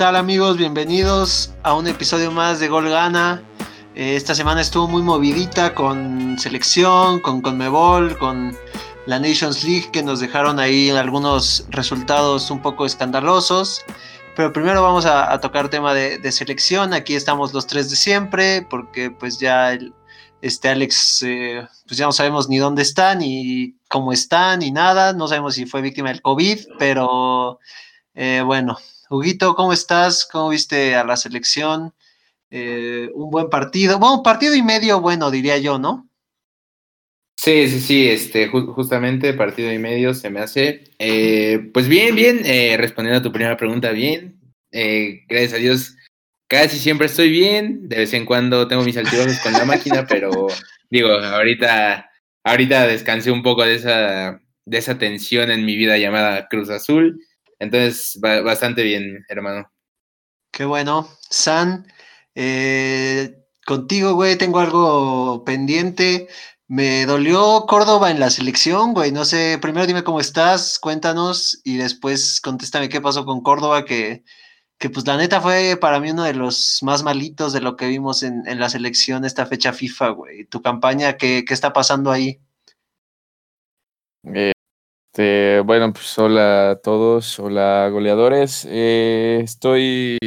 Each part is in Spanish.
tal amigos? Bienvenidos a un episodio más de Gol Gana. Eh, esta semana estuvo muy movidita con selección, con Conmebol, con la Nations League que nos dejaron ahí algunos resultados un poco escandalosos. Pero primero vamos a, tocar tema de, selección. Aquí estamos los tres de siempre, porque pues ya este Alex, eh, pues ya no sabemos ni dónde está, ni cómo está, ni nada. No sabemos si fue víctima del COVID, pero eh, bueno. Huguito, ¿cómo estás? ¿Cómo viste a la selección? Eh, un buen partido. Bueno, partido y medio bueno, diría yo, ¿no? Sí, sí, sí, este, justamente partido y medio se me hace. Eh, pues bien, bien, eh, respondiendo a tu primera pregunta, bien. gracias a Dios, casi siempre estoy bien. De vez en cuando tengo mis altibajos con la máquina, pero digo, ahorita, ahorita descansé un poco de esa, de esa tensión en mi vida llamada Cruz Azul. Entonces, bastante bien, hermano. Qué bueno. San, eh, contigo, güey, tengo algo pendiente. Me dolió Córdoba en la selección, güey. No sé, primero dime cómo estás, cuéntanos y después contéstame qué pasó con Córdoba, que, que pues la neta fue para mí uno de los más malitos de lo que vimos en, la selección esta fecha FIFA, güey. Tu campaña, ¿qué, qué está pasando ahí? Eh, este, bueno, pues hola a todos, hola goleadores. Eh, estoy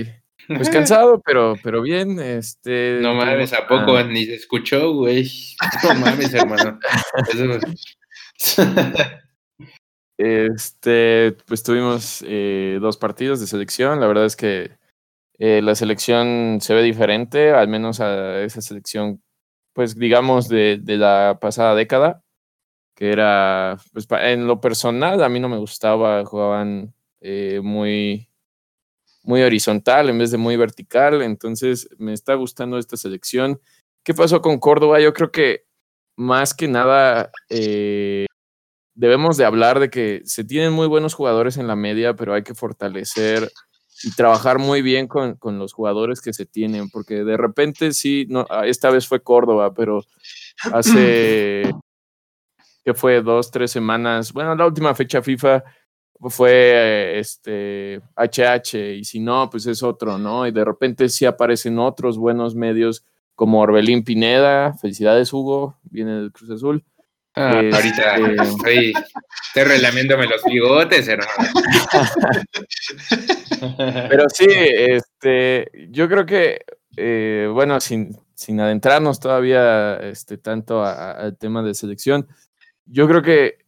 pues cansado, pero, pero bien. Este, no mames, ¿a poco ni se escuchó, güey? No mames, hermano. este, pues tuvimos eh, dos partidos de selección. La verdad es que eh, la selección se ve diferente, al menos a esa selección, pues digamos, de, de la pasada década era, pues en lo personal a mí no me gustaba, jugaban eh, muy, muy horizontal en vez de muy vertical, entonces me está gustando esta selección. ¿Qué pasó con Córdoba? Yo creo que más que nada eh, debemos de hablar de que se tienen muy buenos jugadores en la media, pero hay que fortalecer y trabajar muy bien con, con los jugadores que se tienen, porque de repente sí, no, esta vez fue Córdoba, pero hace que fue dos, tres semanas. Bueno, la última fecha FIFA fue este HH y si no, pues es otro, ¿no? Y de repente sí aparecen otros buenos medios como Orbelín Pineda. Felicidades, Hugo, viene del Cruz Azul. Ah, ahorita este, estoy, estoy relamiéndome los bigotes, hermano. Pero sí, este, yo creo que, eh, bueno, sin, sin adentrarnos todavía este, tanto al tema de selección, yo creo que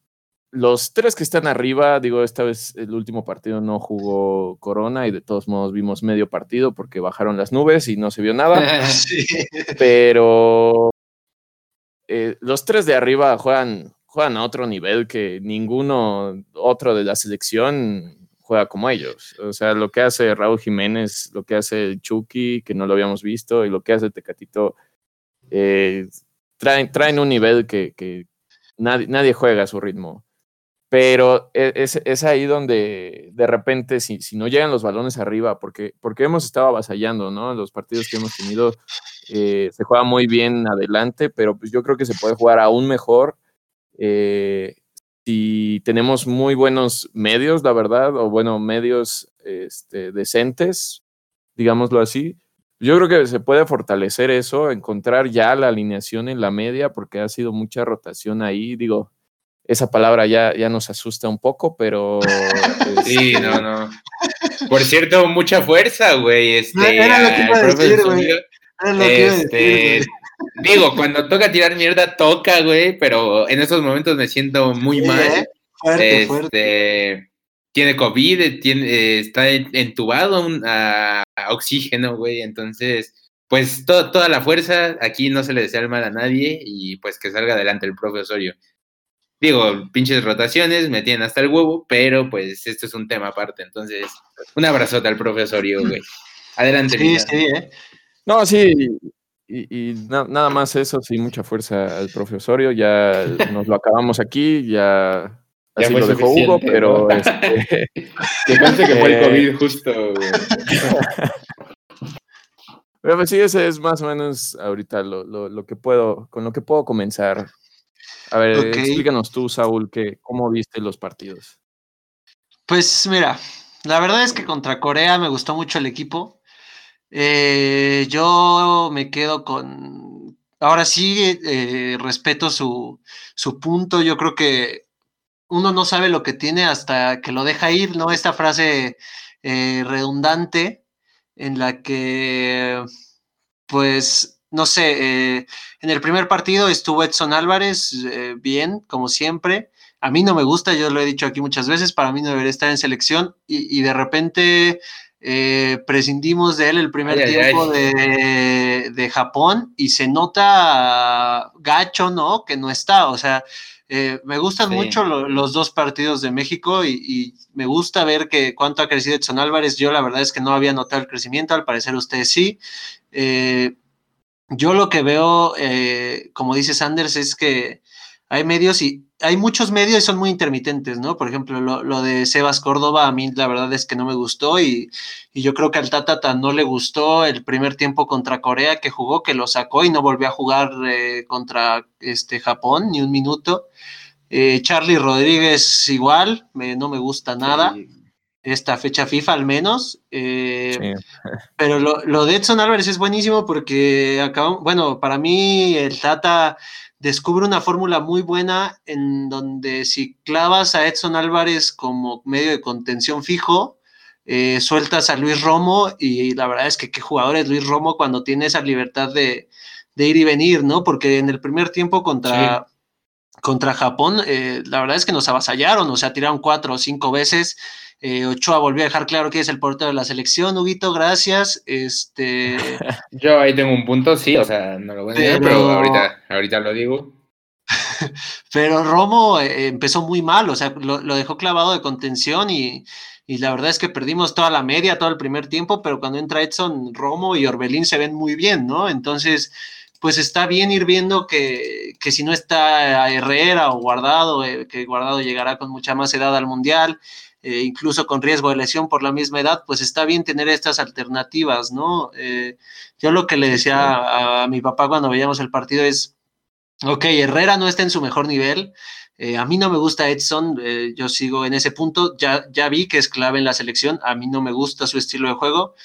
los tres que están arriba, digo, esta vez el último partido no jugó Corona y de todos modos vimos medio partido porque bajaron las nubes y no se vio nada. Pero eh, los tres de arriba juegan, juegan a otro nivel que ninguno otro de la selección juega como ellos. O sea, lo que hace Raúl Jiménez, lo que hace Chucky, que no lo habíamos visto, y lo que hace Tecatito, eh, traen, traen un nivel que, que nadie, juega a su ritmo. Pero e, es, ahí donde de repente, si, si, no llegan los balones arriba, porque, porque hemos estado avasallando, ¿no? Los partidos que hemos tenido eh, se juega muy bien adelante, pero pues yo creo que se puede jugar aún mejor eh, si tenemos muy buenos medios, la verdad, o bueno, medios este, decentes, digámoslo así. Yo creo que se puede fortalecer eso, encontrar ya la alineación en la media, porque ha sido mucha rotación ahí. Digo, esa palabra ya, ya nos asusta un poco, pero. sí, este no, no. Por cierto, mucha fuerza, güey. Este, era lo que iba a decir, güey. Este, digo, cuando toca tirar mierda, toca, güey, pero en estos momentos me siento muy mal. ¿eh? Fuerte, este, fuerte tiene COVID, tiene, está entubado a, oxígeno, güey. Entonces, pues toda la fuerza, aquí no se le desea el mal a nadie y pues que salga adelante el profe Osorio. Digo, pinches rotaciones, me tienen hasta el huevo, pero pues esto es un tema aparte. Entonces, un abrazote al profe Osorio, güey. Adelante, Sí, sí, ¿eh? No, sí, y, nada más eso, sí, mucha fuerza al profe Osorio. Ya nos lo acabamos aquí, ya Así lo dejó Hugo, pero este, que fue el COVID justo. Pero pues sí, ese es más o menos ahorita lo, lo, que puedo, con lo que puedo comenzar. A ver, explícanos tú, Saúl, que, cómo viste los partidos. Pues mira, La verdad es que contra Corea me gustó mucho el equipo. Eh, yo me quedo con. Ahora sí, eh, respeto su, su punto. Yo creo que uno no sabe lo que tiene hasta que lo deja ir, ¿no? Esta frase eh, redundante en la que, pues, no sé, en el primer partido estuvo Edson Álvarez bien, como siempre. A mí no me gusta, yo lo he dicho aquí muchas veces, para mí no debería estar en selección y, de repente eh, prescindimos de él el primer tiempo De, Japón y se nota gacho, ¿no? Que no está, o sea, eh, me gustan mucho los dos partidos de México y, me gusta ver que cuánto ha crecido Edson Álvarez. Yo la verdad es que no había notado el crecimiento, al parecer ustedes sí. Eh, yo lo que veo, como dice Sanders, es que hay medios y hay muchos medios y son muy intermitentes, ¿no? Por ejemplo, lo, de Sebas Córdoba, a mí la verdad es que no me gustó y, yo creo que al Tata no le gustó el primer tiempo contra Corea que jugó, que lo sacó y no volvió a jugar eh, contra este, Japón ni un minuto. Eh, Charlie Rodríguez igual, no me gusta nada. Esta fecha FIFA al menos. Eh, pero lo, lo, de Edson Álvarez es buenísimo porque bueno, para mí el Tata descubre una fórmula muy buena en donde si clavas a Edson Álvarez como medio de contención fijo, eh, sueltas a Luis Romo y la verdad es que qué jugador es Luis Romo cuando tiene esa libertad de, ir y venir, ¿no? Porque en el primer tiempo contra, contra Japón, eh, la verdad es que nos avasallaron, o sea, tiraron cuatro o cinco veces eh, Ochoa volvió a dejar claro que es el portero de la selección. Huguito, gracias. Este... Yo ahí tengo un punto, sí, o sea, no lo voy a decir, pero, ahorita, ahorita lo digo. pero Romo eh, empezó muy mal, o sea, lo, dejó clavado de contención y, la verdad es que perdimos toda la media, todo el primer tiempo, pero cuando entra Edson, Romo y Orbelín se ven muy bien, ¿no? Entonces, pues está bien ir viendo que, que si no está Herrera o Guardado, eh, que Guardado llegará con mucha más edad al Mundial, eh, incluso con riesgo de lesión por la misma edad, pues está bien tener estas alternativas, ¿no? Eh, yo lo que le decía a, mi papá cuando veíamos el partido es, ok, Herrera no está en su mejor nivel, eh, a mí no me gusta Edson, yo sigo en ese punto, ya, ya vi que es clave en la selección, a mí no me gusta su estilo de juego,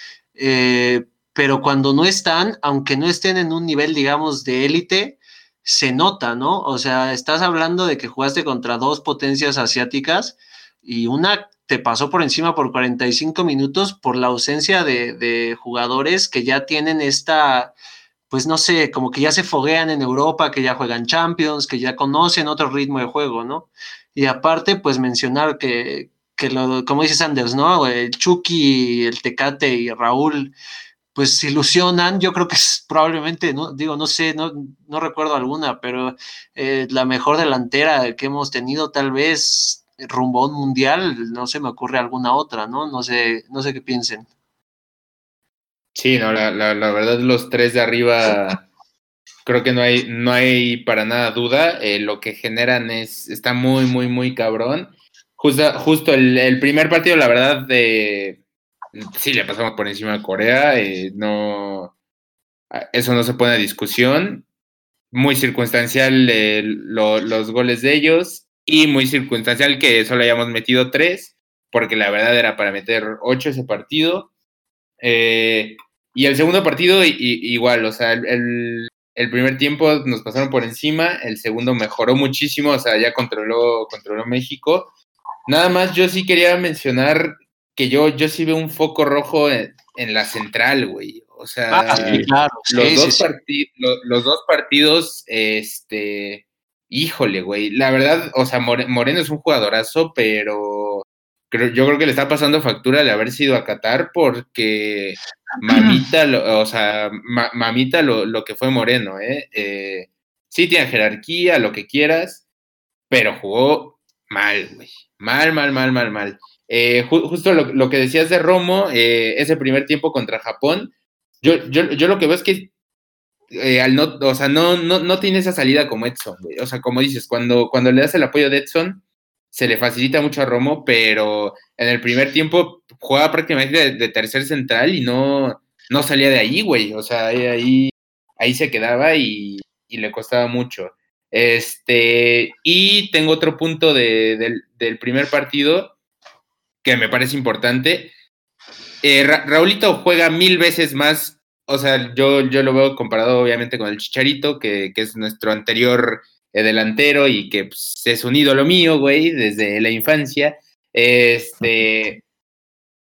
pero cuando no están, aunque no estén en un nivel, digamos, de élite, se nota, ¿no? O sea, estás hablando de que jugaste contra dos potencias asiáticas, y una te pasó por encima por 45 minutos por la ausencia de, jugadores que ya tienen esta, pues no sé, como que ya se foguean en Europa, que ya juegan Champions, que ya conocen otro ritmo de juego, ¿no? Y aparte, pues mencionar que, que lo, como dice Sanders, ¿no? El Chucky, el Tecate y Raúl, pues ilusionan. Yo creo que es probablemente, no, digo, no sé, no, no recuerdo alguna, pero eh, la mejor delantera que hemos tenido tal vez rumbo a un mundial, no se me ocurre alguna otra, ¿no? No sé, no sé qué piensen. Sí, no, la, la, verdad, los tres de arriba, creo que no hay, no hay para nada duda. Eh, lo que generan es, está muy, muy, muy cabrón. Justo, justo el, primer partido, la verdad, de sí le pasamos por encima a Corea. Eh, no, eso no se pone a discusión. Muy circunstancial eh, los goles de ellos y muy circunstancial que solo hayamos metido tres, porque la verdad era para meter ocho ese partido. Eh, y el segundo partido igual, o sea, el, primer tiempo nos pasaron por encima, el segundo mejoró muchísimo, o sea, ya controló, controló México. Nada más yo sí quería mencionar que yo, yo sí veo un foco rojo en, la central, güey. O sea, ah, los, dos los, dos partidos, este, híjole, güey, la verdad, o sea, Moreno es un jugadorazo, pero creo, yo creo que le está pasando factura de haber sido a Qatar porque mamita, o sea, mamita lo, que fue Moreno, ¿eh? ¿eh? Sí tiene jerarquía, lo que quieras, pero jugó mal, güey. Mal, mal, mal, mal, mal. Eh, justo lo, que decías de Romo, eh, ese primer tiempo contra Japón, yo, yo, yo lo que veo es que eh, al no, o sea, no, no, no tiene esa salida como Edson, O sea, como dices, cuando, cuando le das el apoyo de Edson, se le facilita mucho a Romo, pero en el primer tiempo jugaba prácticamente de, tercer central y no, no salía de ahí, güey. O sea, ahí, ahí se quedaba y, le costaba mucho. Este, y tengo otro punto del primer partido, que me parece importante. Eh, Raulito juega mil veces más, o sea, yo, yo lo veo comparado obviamente con el Chicharito, que, es nuestro anterior eh, delantero y que pues, es un ídolo mío, güey, desde la infancia. Este,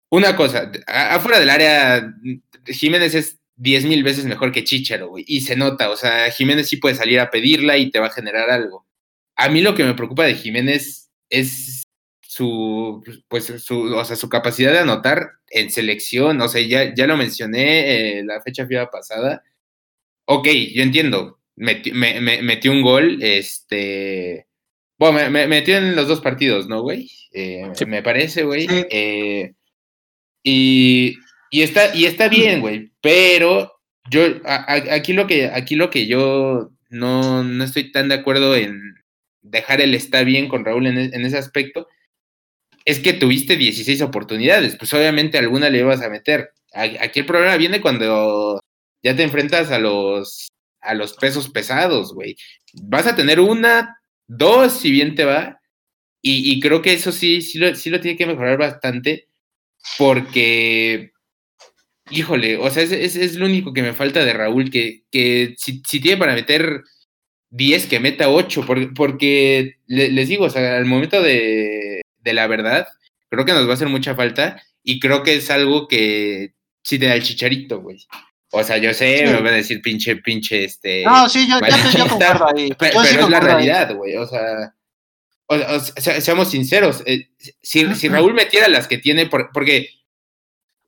una cosa, afuera del área, Jiménez es diez mil veces mejor que Chicharo, güey, y se nota, o sea, Jiménez sí puede salir a pedirla y te va a generar algo. A mí lo que me preocupa de Jiménez es su, pues, su, o sea, su capacidad de anotar en selección, o sea, ya, ya lo mencioné eh, la fecha FIFA pasada. Ok, yo entiendo, metió, me, metió un gol, este, bueno, me, metió en los dos partidos, ¿no, güey? Eh, me parece, güey. Eh, y, y, está, y está bien, güey, pero yo, aquí, lo que, aquí lo que yo no, no estoy tan de acuerdo en dejar el está bien con Raúl en, en ese aspecto, es que tuviste 16 oportunidades, pues obviamente alguna le ibas a meter. Aquí el problema viene cuando ya te enfrentas a los, a los pesos pesados, güey. Vas a tener una, dos, si bien te va, y, creo que eso sí, sí lo, sí lo tiene que mejorar bastante, porque, híjole, o sea, es, es, lo único que me falta de Raúl, que, que si, tiene para meter 10, que meta 8, porque, porque les digo, o sea, al momento de, de la verdad, creo que nos va a hacer mucha falta y creo que es algo que sí te da el chicharito, güey. O sea, yo sé, me voy a decir pinche, pinche, este... No, sí, yo, ya te, yo concuerdo ahí. Pero, es la realidad, güey, o sea... O, sea, seamos sinceros, eh, si, si, Raúl metiera las que tiene, porque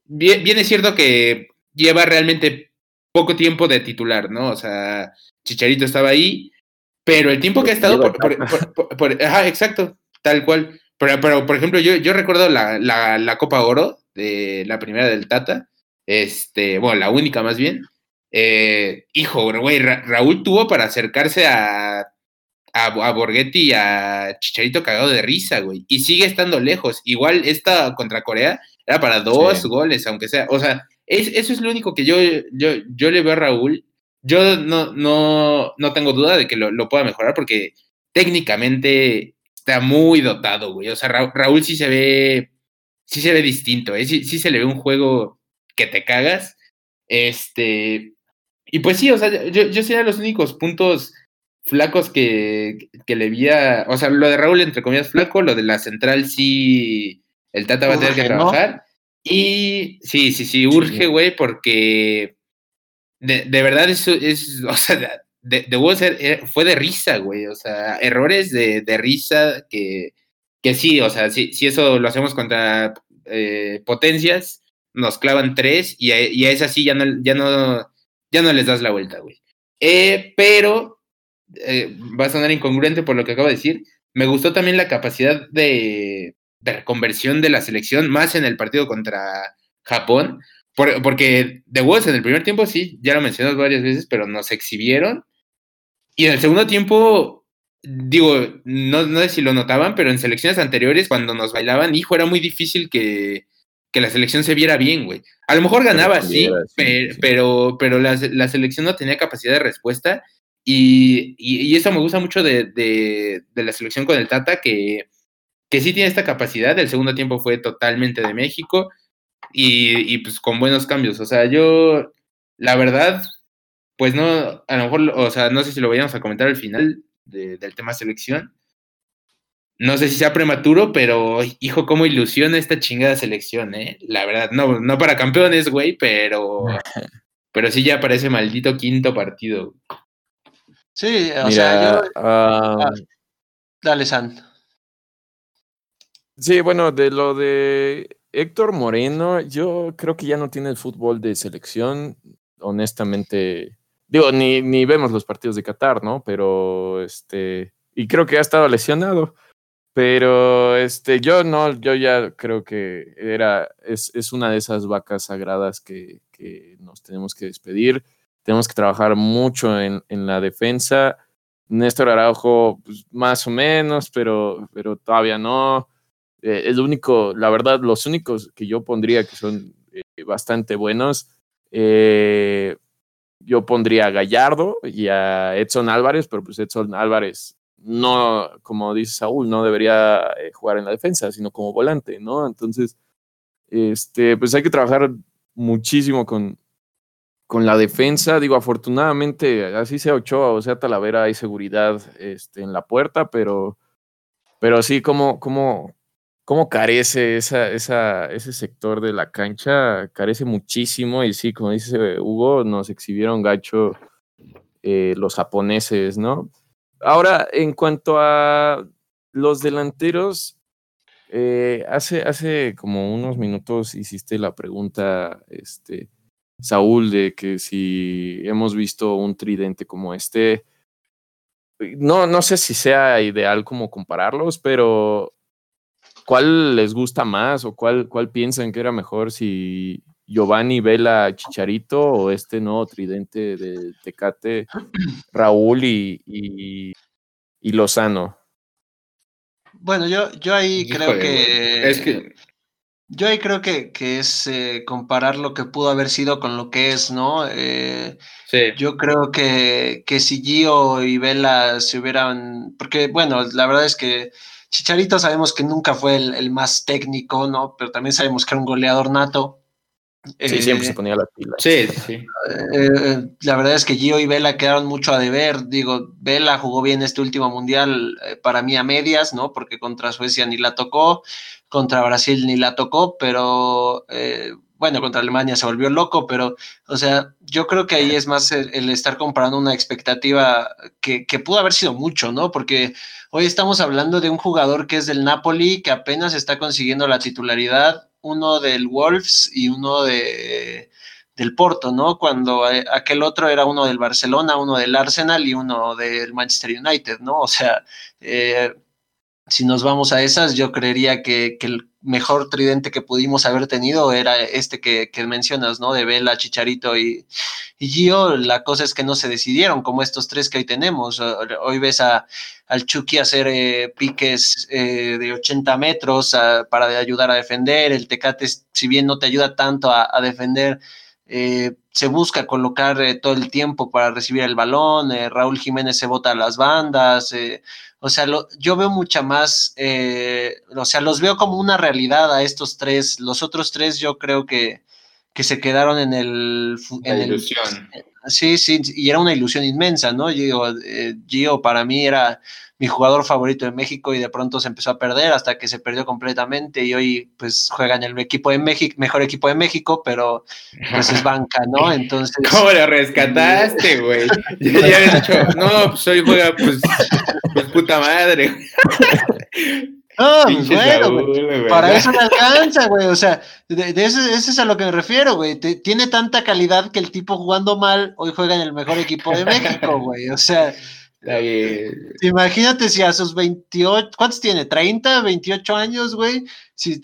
bien, es cierto que lleva realmente poco tiempo de titular, ¿no? O sea, Chicharito estaba ahí, pero el tiempo que ha estado por, ajá, exacto, tal cual. Pero, pero por ejemplo, yo, yo recuerdo la, la, Copa Oro, de la primera del Tata, este, bueno, la única más bien. Eh, hijo, güey, Raúl tuvo para acercarse a, a, a, Borghetti y a Chicharito cagado de risa, güey. Y sigue estando lejos. Igual esta contra Corea era para dos goles, aunque sea. O sea, eso es lo único que yo, yo, yo le veo a Raúl. Yo no, no, no tengo duda de que lo, lo pueda mejorar porque técnicamente está muy dotado, güey. O sea, Raúl sí se ve, sí se ve distinto, ¿eh? sí, se le ve un juego que te cagas. Este, y pues sí, o sea, yo, yo sería los únicos puntos flacos que, que le vi o sea, lo de Raúl entre comillas flaco, lo de la central sí, el Tata va a tener que trabajar. Y sí, sí, sí, urge, güey, porque de, de, verdad eso es, o sea, de, de ser, eh, fue de risa, güey. O sea, errores de, de risa que, que sí, o sea, si, si eso lo hacemos contra eh, potencias, nos clavan tres y a, y a esas sí ya no, ya no, ya no les das la vuelta, güey. Eh, pero va a sonar incongruente por lo que acabo de decir. Me gustó también la capacidad de, de reconversión de la selección, más en el partido contra Japón, porque de Wolves en el primer tiempo sí, ya lo mencionas varias veces, pero nos exhibieron y en el segundo tiempo, digo, no, no sé si lo notaban, pero en selecciones anteriores, cuando nos bailaban, hijo, era muy difícil que, la selección se viera bien, güey. A lo mejor ganaba, sí, pero, pero, la, selección no tenía capacidad de respuesta. Y, eso me gusta mucho de, la selección con el Tata, que, que sí tiene esta capacidad. El segundo tiempo fue totalmente de México y, y pues con buenos cambios. O sea, yo, la verdad, pues no, a lo mejor, o sea, no sé si lo vayamos a comentar al final del tema selección. No sé si sea prematuro, pero hijo, cómo ilusiona esta chingada selección, ¿eh? La verdad, no, no para campeones, güey, pero, pero sí ya parece maldito quinto partido. Sí, o sea, yo... Ah, dale, San. Sí, bueno, de lo de Héctor Moreno, yo creo que ya no tiene el fútbol de selección. Honestamente, Digo, ni, ni vemos los partidos de Qatar, ¿no? Pero, este, y creo que ha estado lesionado. Pero este, yo no, yo ya creo que era, es, es una de esas vacas sagradas que, que, nos tenemos que despedir. Tenemos que trabajar mucho en, en la defensa. Néstor Araujo, pues, más o menos, pero, pero todavía no. Eh, es lo único, la verdad, los únicos que yo pondría que son eh, bastante buenos. Eh, yo pondría a Gallardo y a Edson Álvarez, pero pues Edson Álvarez no, como dice Saúl, no debería eh, jugar en la defensa, sino como volante, ¿no? Entonces, este, pues hay que trabajar muchísimo con, con la defensa. Digo, afortunadamente, así sea Ochoa o sea Talavera, hay seguridad este, en la puerta, pero, pero sí, como, como, cómo carece esa, esa, ese sector de la cancha, carece muchísimo y sí, como dice Hugo, nos exhibieron gacho eh, los japoneses, ¿no? Ahora, en cuanto a los delanteros, eh, hace, hace como unos minutos hiciste la pregunta, este, Saúl, de que si hemos visto un tridente como este, no, no sé si sea ideal como compararlos, pero ¿cuál les gusta más o cuál, cuál piensan que era mejor si Giovanni Vela Chicharito o este nuevo tridente de Tecate, Raúl y, y, Lozano. Bueno, yo, yo ahí creo que, es que. Yo ahí creo que, que es eh, comparar lo que pudo haber sido con lo que es, ¿no? Eh, sí. Yo creo que, que si Gio y Vela se hubieran. Porque, bueno, la verdad es que Chicharito sabemos que nunca fue el, el más técnico, ¿no? Pero también sabemos que era un goleador nato. Sí, siempre se eh, ponía la pila. Sí, sí. Eh, la verdad es que Gio y Vela quedaron mucho a deber. Digo, Vela jugó bien este último mundial eh, para mí a medias, ¿no? Porque contra Suecia ni la tocó, contra Brasil ni la tocó, pero bueno, contra Alemania se volvió loco, pero, o sea, yo creo que ahí es más el, estar comparando una expectativa que, pudo haber sido mucho, ¿no? Porque hoy estamos hablando de un jugador que es del Napoli, que apenas está consiguiendo la titularidad uno del Wolves y uno de, del Porto, ¿no? Cuando eh, aquel otro era uno del Barcelona, uno del Arsenal y uno del Manchester United, ¿no? O sea, eh, si nos vamos a esas, yo creería que, el mejor tridente que pudimos haber tenido era este que, mencionas, ¿no? De Vela, Chicharito y, y, Gio. La cosa es que no se decidieron, como estos tres que hoy tenemos. Hoy ves a, al Chucky hacer eh, piques eh, de 80 metros para ayudar a defender. El Tecate, si bien no te ayuda tanto a, defender, eh, se busca colocar todo el tiempo para recibir el balón. Raúl Jiménez se bota a las bandas. O sea, yo veo mucha más, eh, o sea, los veo como una realidad a estos tres. Los otros tres yo creo que, que se quedaron en el... En ilusión. sí, sí, y era una ilusión inmensa, ¿no? Gio, eh, Gio para mí era mi jugador favorito de México y de pronto se empezó a perder hasta que se perdió completamente y hoy pues juega en el equipo de México, mejor equipo de México, pero pues es banca, ¿no? Entonces... ¿Cómo lo rescataste, güey? ya, había dicho, no, pues hoy juega pues, pues puta madre. No, bueno, para eso le alcanza, güey. O sea, de, eso, eso, es a lo que me refiero, güey. Tiene tanta calidad que el tipo jugando mal hoy juega en el mejor equipo de México, güey. O sea, Imagínate si a sus 28, ¿cuántos tiene? ¿30, 28 años, güey? Si,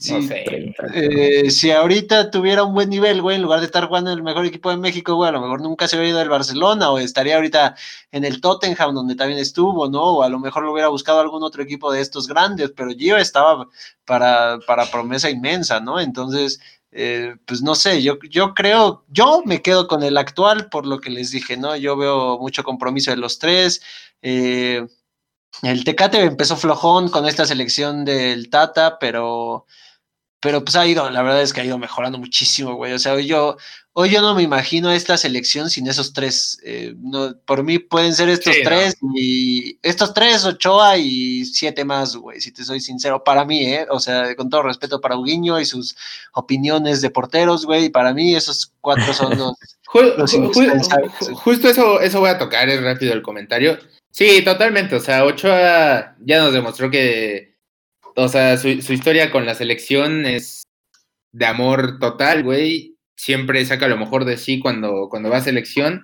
eh, si ahorita tuviera un buen nivel, güey, en lugar de estar jugando en el mejor equipo de México, güey, a lo mejor nunca se hubiera ido del Barcelona o estaría ahorita en el Tottenham, donde también estuvo, ¿no? O a lo mejor lo hubiera buscado algún otro equipo de estos grandes, pero Gio estaba para, para promesa inmensa, ¿no? Entonces, eh, pues no sé, yo, yo creo, yo me quedo con el actual por lo que les dije, ¿no? Yo veo mucho compromiso de los tres. Eh, el Tecate empezó flojón con esta selección del Tata, pero, pero pues ha ido, la verdad es que ha ido mejorando muchísimo, güey. O sea, yo, Hoy yo no me imagino esta selección sin esos tres. Eh, no, por mí pueden ser estos tres y estos tres, Ochoa y siete más, güey, si te soy sincero. Para mí, ¿eh? O sea, con todo respeto para Uguiño y sus opiniones de porteros, güey, para mí esos cuatro son los, Justo eso, eso voy a tocar, es rápido el comentario. Sí, totalmente. O sea, Ochoa ya nos demostró que, o sea, su, su historia con la selección es de amor total, güey siempre saca lo mejor de sí cuando, cuando va a selección.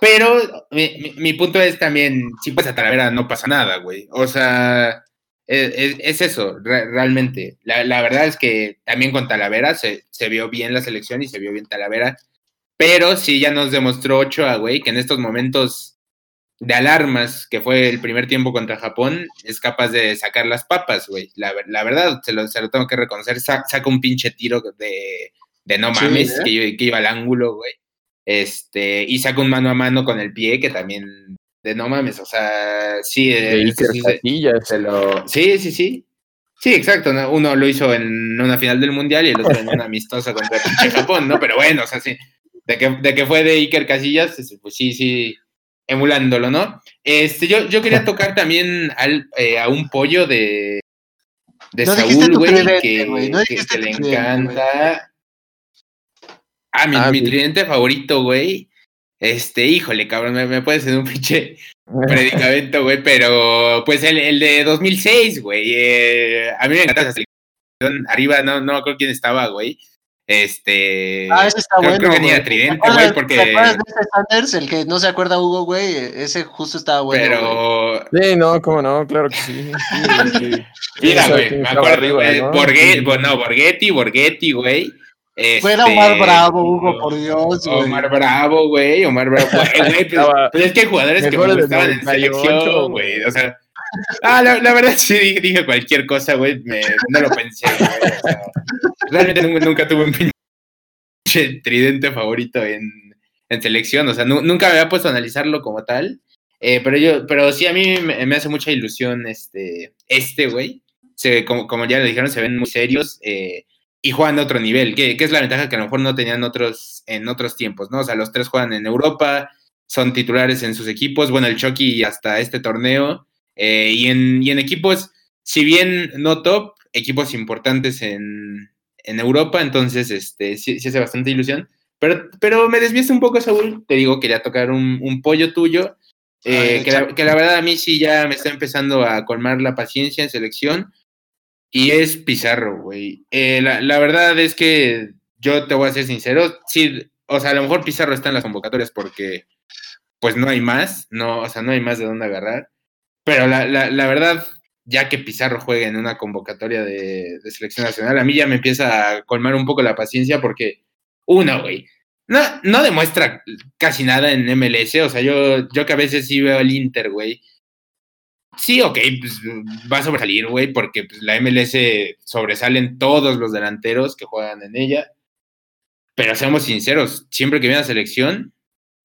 Pero mi, punto es también, si pasa Talavera no pasa nada, güey. O sea, e, e, es, eso, realmente. La, verdad es que también con Talavera se, se, vio bien la selección y se vio bien Talavera. Pero sí ya nos demostró Ochoa, güey, que en estos momentos de alarmas, que fue el primer tiempo contra Japón, es capaz de sacar las papas, güey. La, verdad, se lo, se lo tengo que reconocer. saca un pinche tiro de de no mames, ¿eh? que, iba al ángulo, güey. Este, y saca un mano a mano con el pie, que también de no mames, o sea, sí. De sí, sí, sí. Sí, exacto. Uno lo hizo en una final del mundial y el otro en una amistosa contra Japón, ¿no? Pero bueno, o sea, sí. De que, de que fue de Iker Casillas, pues sí, sí, emulándolo, ¿no? Este, yo, yo quería tocar también al, eh, a un pollo de, de Saúl, güey, que, que, le encanta. Ah, mi, ah, mi tridente favorito, güey. Este, híjole, cabrón, me, me puede ser un pinche predicamento, güey, pero pues el, el de 2006, güey. Eh, a mí me encanta esa selección. Arriba, no, no me acuerdo quién estaba, güey. Este. Ah, ese está bueno. Creo que tenía tridente, güey, porque. ¿Te acuerdas de ese Sanders? El que no se acuerda Hugo, güey. Ese justo estaba bueno. Pero. Sí, no, cómo no, claro que sí. Mira, güey, me acuerdo, güey. ¿no? Borghetti, no, Borghetti, Borghetti, güey. Este... Fuera Omar Bravo, Hugo, por Dios, güey. Omar Bravo, güey. Omar Bravo, güey. Pues, pues, es que hay jugadores que me gustaban en selección, güey. O sea. Ah, la, verdad sí dije cualquier cosa, güey. No lo pensé, güey. Realmente nunca, tuve un pinche tridente favorito en, en selección. O sea, nunca me había puesto a analizarlo como tal. Eh, pero yo, pero sí, a mí me, hace mucha ilusión este, este, güey. Como, como, ya le dijeron, se ven muy serios. Eh, y juegan a otro nivel, que, que, es la ventaja que a lo mejor no tenían otros en otros tiempos, ¿no? O sea, los tres juegan en Europa, son titulares en sus equipos, bueno, el Chucky hasta este torneo, eh, y, en, y en equipos, si bien no top, equipos importantes en, en Europa, entonces este, sí, sí, hace bastante ilusión. Pero, pero me desviaste un poco, Saúl, te digo, quería tocar un, un pollo tuyo, eh, que, la, que la verdad a mí sí ya me está empezando a colmar la paciencia en selección y es Pizarro, güey. Eh, la, la, verdad es que yo te voy a ser sincero, sí, o sea, a lo mejor Pizarro está en las convocatorias porque pues no hay más, no, o sea, no hay más de dónde agarrar. Pero la, la, la verdad, ya que Pizarro juegue en una convocatoria de, selección nacional, a mí ya me empieza a colmar un poco la paciencia porque, una, güey, no, no demuestra casi nada en MLS, o sea, yo, yo que a veces sí veo al Inter, güey, Sí, ok, pues va a sobresalir, güey, porque pues, la MLS sobresalen todos los delanteros que juegan en ella. Pero seamos sinceros, siempre que viene a selección,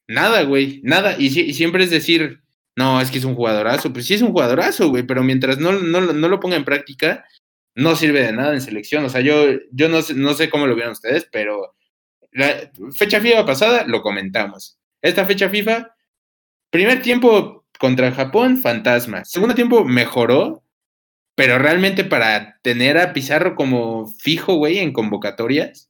nada, güey, nada. Y, y, siempre es decir, no, es que es un jugadorazo. Pues sí es un jugadorazo, güey, pero mientras no, no, no, lo ponga en práctica, no sirve de nada en selección. O sea, yo, yo no, sé, no sé cómo lo vieron ustedes, pero la fecha FIFA pasada lo comentamos. Esta fecha FIFA, primer tiempo contra Japón, fantasma. Segundo tiempo mejoró, pero realmente para tener a Pizarro como fijo, güey, en convocatorias,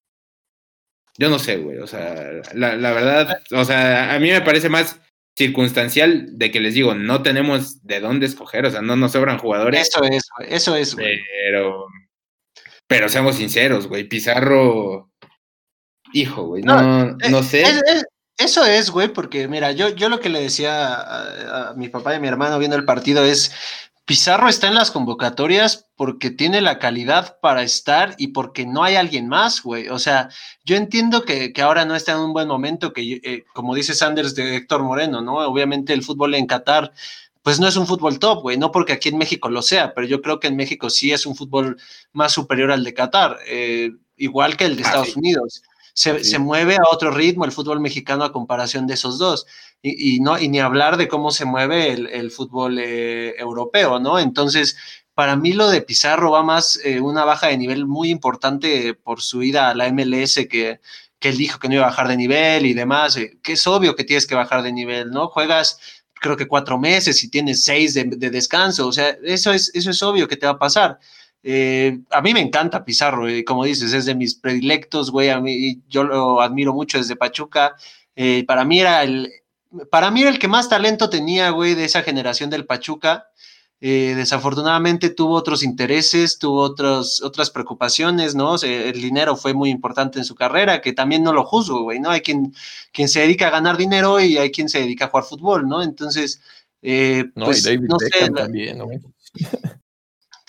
yo no sé, güey. O sea, la, la, verdad, o sea, a mí me parece más circunstancial de que les digo, no tenemos de dónde escoger, o sea, no nos sobran jugadores. Eso es, eso es, güey. Pero, pero seamos sinceros, güey, Pizarro, hijo, güey, no, no, sé. Eso es, güey, porque mira, yo, yo lo que le decía a, a, mi papá y a mi hermano viendo el partido es, Pizarro está en las convocatorias porque tiene la calidad para estar y porque no hay alguien más, güey. O sea, yo entiendo que, que ahora no está en un buen momento, que eh, como dice Sanders de Héctor Moreno, ¿no? Obviamente el fútbol en Qatar, pues no es un fútbol top, güey, no porque aquí en México lo sea, pero yo creo que en México sí es un fútbol más superior al de Qatar, eh, igual que el de ah, Estados. Unidos se, sí. se, mueve a otro ritmo el fútbol mexicano a comparación de esos dos. Y, y no, y ni hablar de cómo se mueve el, el fútbol eh, europeo, ¿no? Entonces, para mí lo de Pizarro va más eh, una baja de nivel muy importante por su ida a la MLS que, que él dijo que no iba a bajar de nivel y demás, eh, que es obvio que tienes que bajar de nivel, ¿no? Juegas creo que cuatro meses y tienes seis de, de descanso, o sea, eso es, eso es obvio que te va a pasar. Eh, a mí me encanta Pizarro, eh, como dices, es de mis predilectos, güey, a mí yo lo admiro mucho desde Pachuca. Eh, para mí era el para mí era el que más talento tenía, güey, de esa generación del Pachuca. Desafortunadamente tuvo otros intereses, tuvo otros, otras preocupaciones, ¿no? El dinero fue muy importante en su carrera, que también no lo juzgo, güey, ¿no? Hay quien, quien se dedica a ganar dinero y hay quien se dedica a jugar fútbol, ¿no? Entonces, no, pues, y David no Beckham sé, también, ¿no?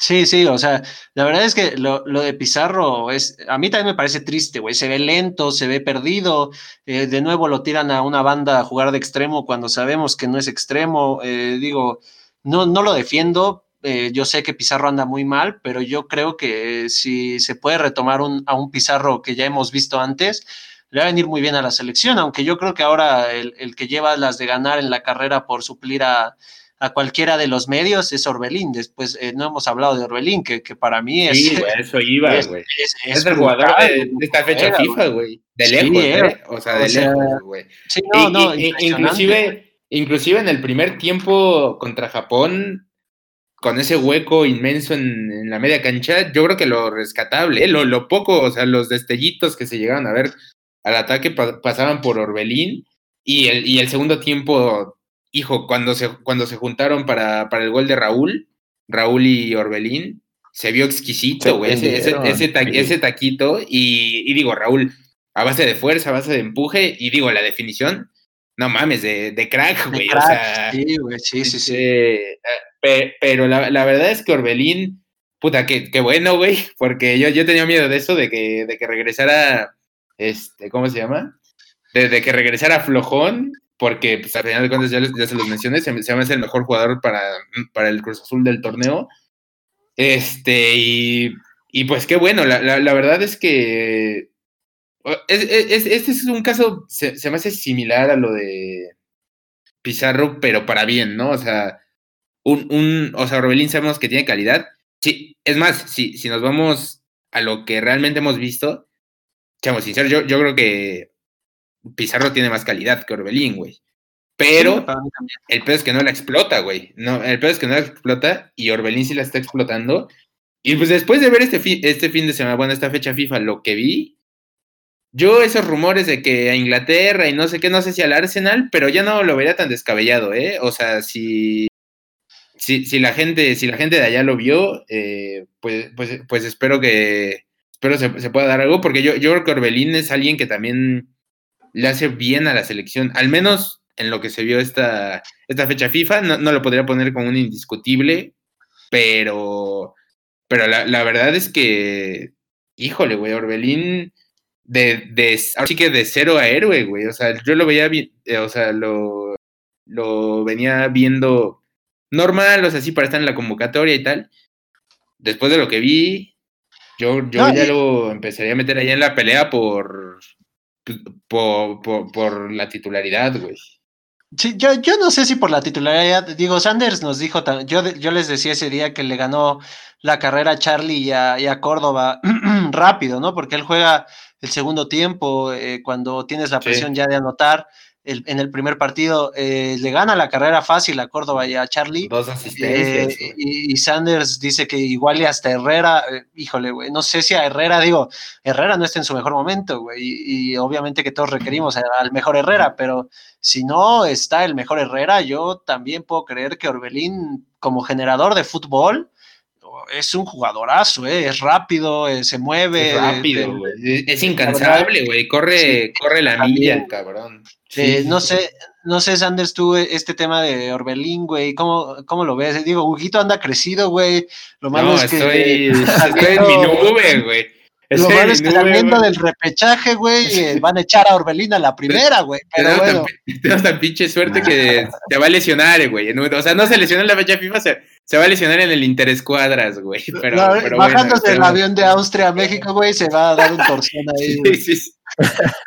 Sí, sí, o sea, la verdad es que lo, lo, de Pizarro es, a mí también me parece triste, güey, se ve lento, se ve perdido, eh, de nuevo lo tiran a una banda a jugar de extremo cuando sabemos que no es extremo, eh, digo, no, no lo defiendo, eh, yo sé que Pizarro anda muy mal, pero yo creo que si se puede retomar un, a un Pizarro que ya hemos visto antes, le va a venir muy bien a la selección, aunque yo creo que ahora el, el que lleva las de ganar en la carrera por suplir a, a cualquiera de los medios es Orbelín. Después eh, no hemos hablado de Orbelín, que, que para mí es. Sí, güey, eso iba, güey. Es, el jugador de, esta fecha FIFA, güey. De lejos, ¿eh? O sea, de lejos, güey. Sí, no, no. inclusive, inclusive en el primer tiempo contra Japón, con ese hueco inmenso en, la media cancha, yo creo que lo rescatable, ¿eh? lo, lo, poco, o sea, los destellitos que se llegaron a ver al ataque pasaban por Orbelín. Y el, y el segundo tiempo hijo, cuando se, cuando se juntaron para, para el gol de Raúl, Raúl y Orbelín, se vio exquisito, güey, ese, ese, taquito. Y, digo, Raúl, a base de fuerza, a base de empuje, y digo, la definición, no mames, de, de crack, güey. O sea, sí, güey, sí, sí, sí. Eh, pero la, la, verdad es que Orbelín, puta, qué, qué bueno, güey, porque yo, yo tenía miedo de eso, de que, de que regresara, este, ¿cómo se llama? De, que regresara flojón porque pues, al final de cuentas ya, se los mencioné, se, se me hace el mejor jugador para, para el Cruz Azul del torneo. Este, y, y pues qué bueno, la, la, verdad es que este es un caso, se, se, me hace similar a lo de Pizarro, pero para bien, ¿no? O sea, un, un, o sea, Robelín sabemos que tiene calidad. Sí, es más, si, si nos vamos a lo que realmente hemos visto, seamos sinceros, yo creo que Pizarro tiene más calidad que Orbelín, güey. Pero el pedo es que no la explota, güey. No, el pedo es que no la explota y Orbelín sí la está explotando. Y pues después de ver este, este fin de semana, bueno, esta fecha FIFA, lo que vi, yo esos rumores de que a Inglaterra y no sé qué, no sé si al Arsenal, pero ya no lo vería tan descabellado, ¿eh? O sea, si, si, si la gente, si la gente de allá lo vio, eh, pues, pues, pues espero que espero se, se, pueda dar algo, porque yo, yo creo que Orbelín es alguien que también le hace bien a la selección, al menos en lo que se vio esta, esta fecha FIFA, no, lo podría poner como un indiscutible, pero, pero la, verdad es que, híjole, güey, Orbelín, de, de, sí que de cero a héroe, güey, o sea, yo lo veía bien, eh, o sea, lo, lo venía viendo normal, o sea, sí para estar en la convocatoria y tal. Después de lo que vi, yo, yo ya lo empezaría a meter allá en la pelea por, por, por, la titularidad, güey. Sí, yo, yo no sé si por la titularidad, digo, Sanders nos dijo, yo, yo les decía ese día que le ganó la carrera a Charlie y a, Córdoba rápido, ¿no? Porque él juega el segundo tiempo, eh, cuando tienes la presión ya de anotar, en el primer partido eh, le gana la carrera fácil a Córdoba y a Charlie. Dos asistencias. Eh, y, Sanders dice que igual y hasta Herrera, eh, híjole, güey, no sé si a Herrera, digo, Herrera no está en su mejor momento, güey, y, obviamente que todos requerimos al mejor Herrera, pero si no está el mejor Herrera, yo también puedo creer que Orbelín, como generador de fútbol, es un jugadorazo, ¿eh? es rápido, se mueve. Es rápido, güey. Es, incansable, güey. Corre, corre la milla, cabrón. Eh, no sé, no sé, Sanders, tú este tema de Orbelín, güey, ¿cómo, ¿cómo, lo ves? Digo, Huguito anda crecido, güey. Lo malo es que. Estoy, estoy en mi nube, güey. Lo malo es que saliendo del repechaje, güey, eh, van a echar a Orbelín a la primera, güey. Pero bueno. Tenemos tan pinche suerte que te va a lesionar, güey. O sea, no se lesionó en la fecha FIFA, se, se va a lesionar en el Interescuadras, güey. Pero, bajándose el avión de Austria a México, güey, se va a dar un torsión ahí. Sí, sí, sí.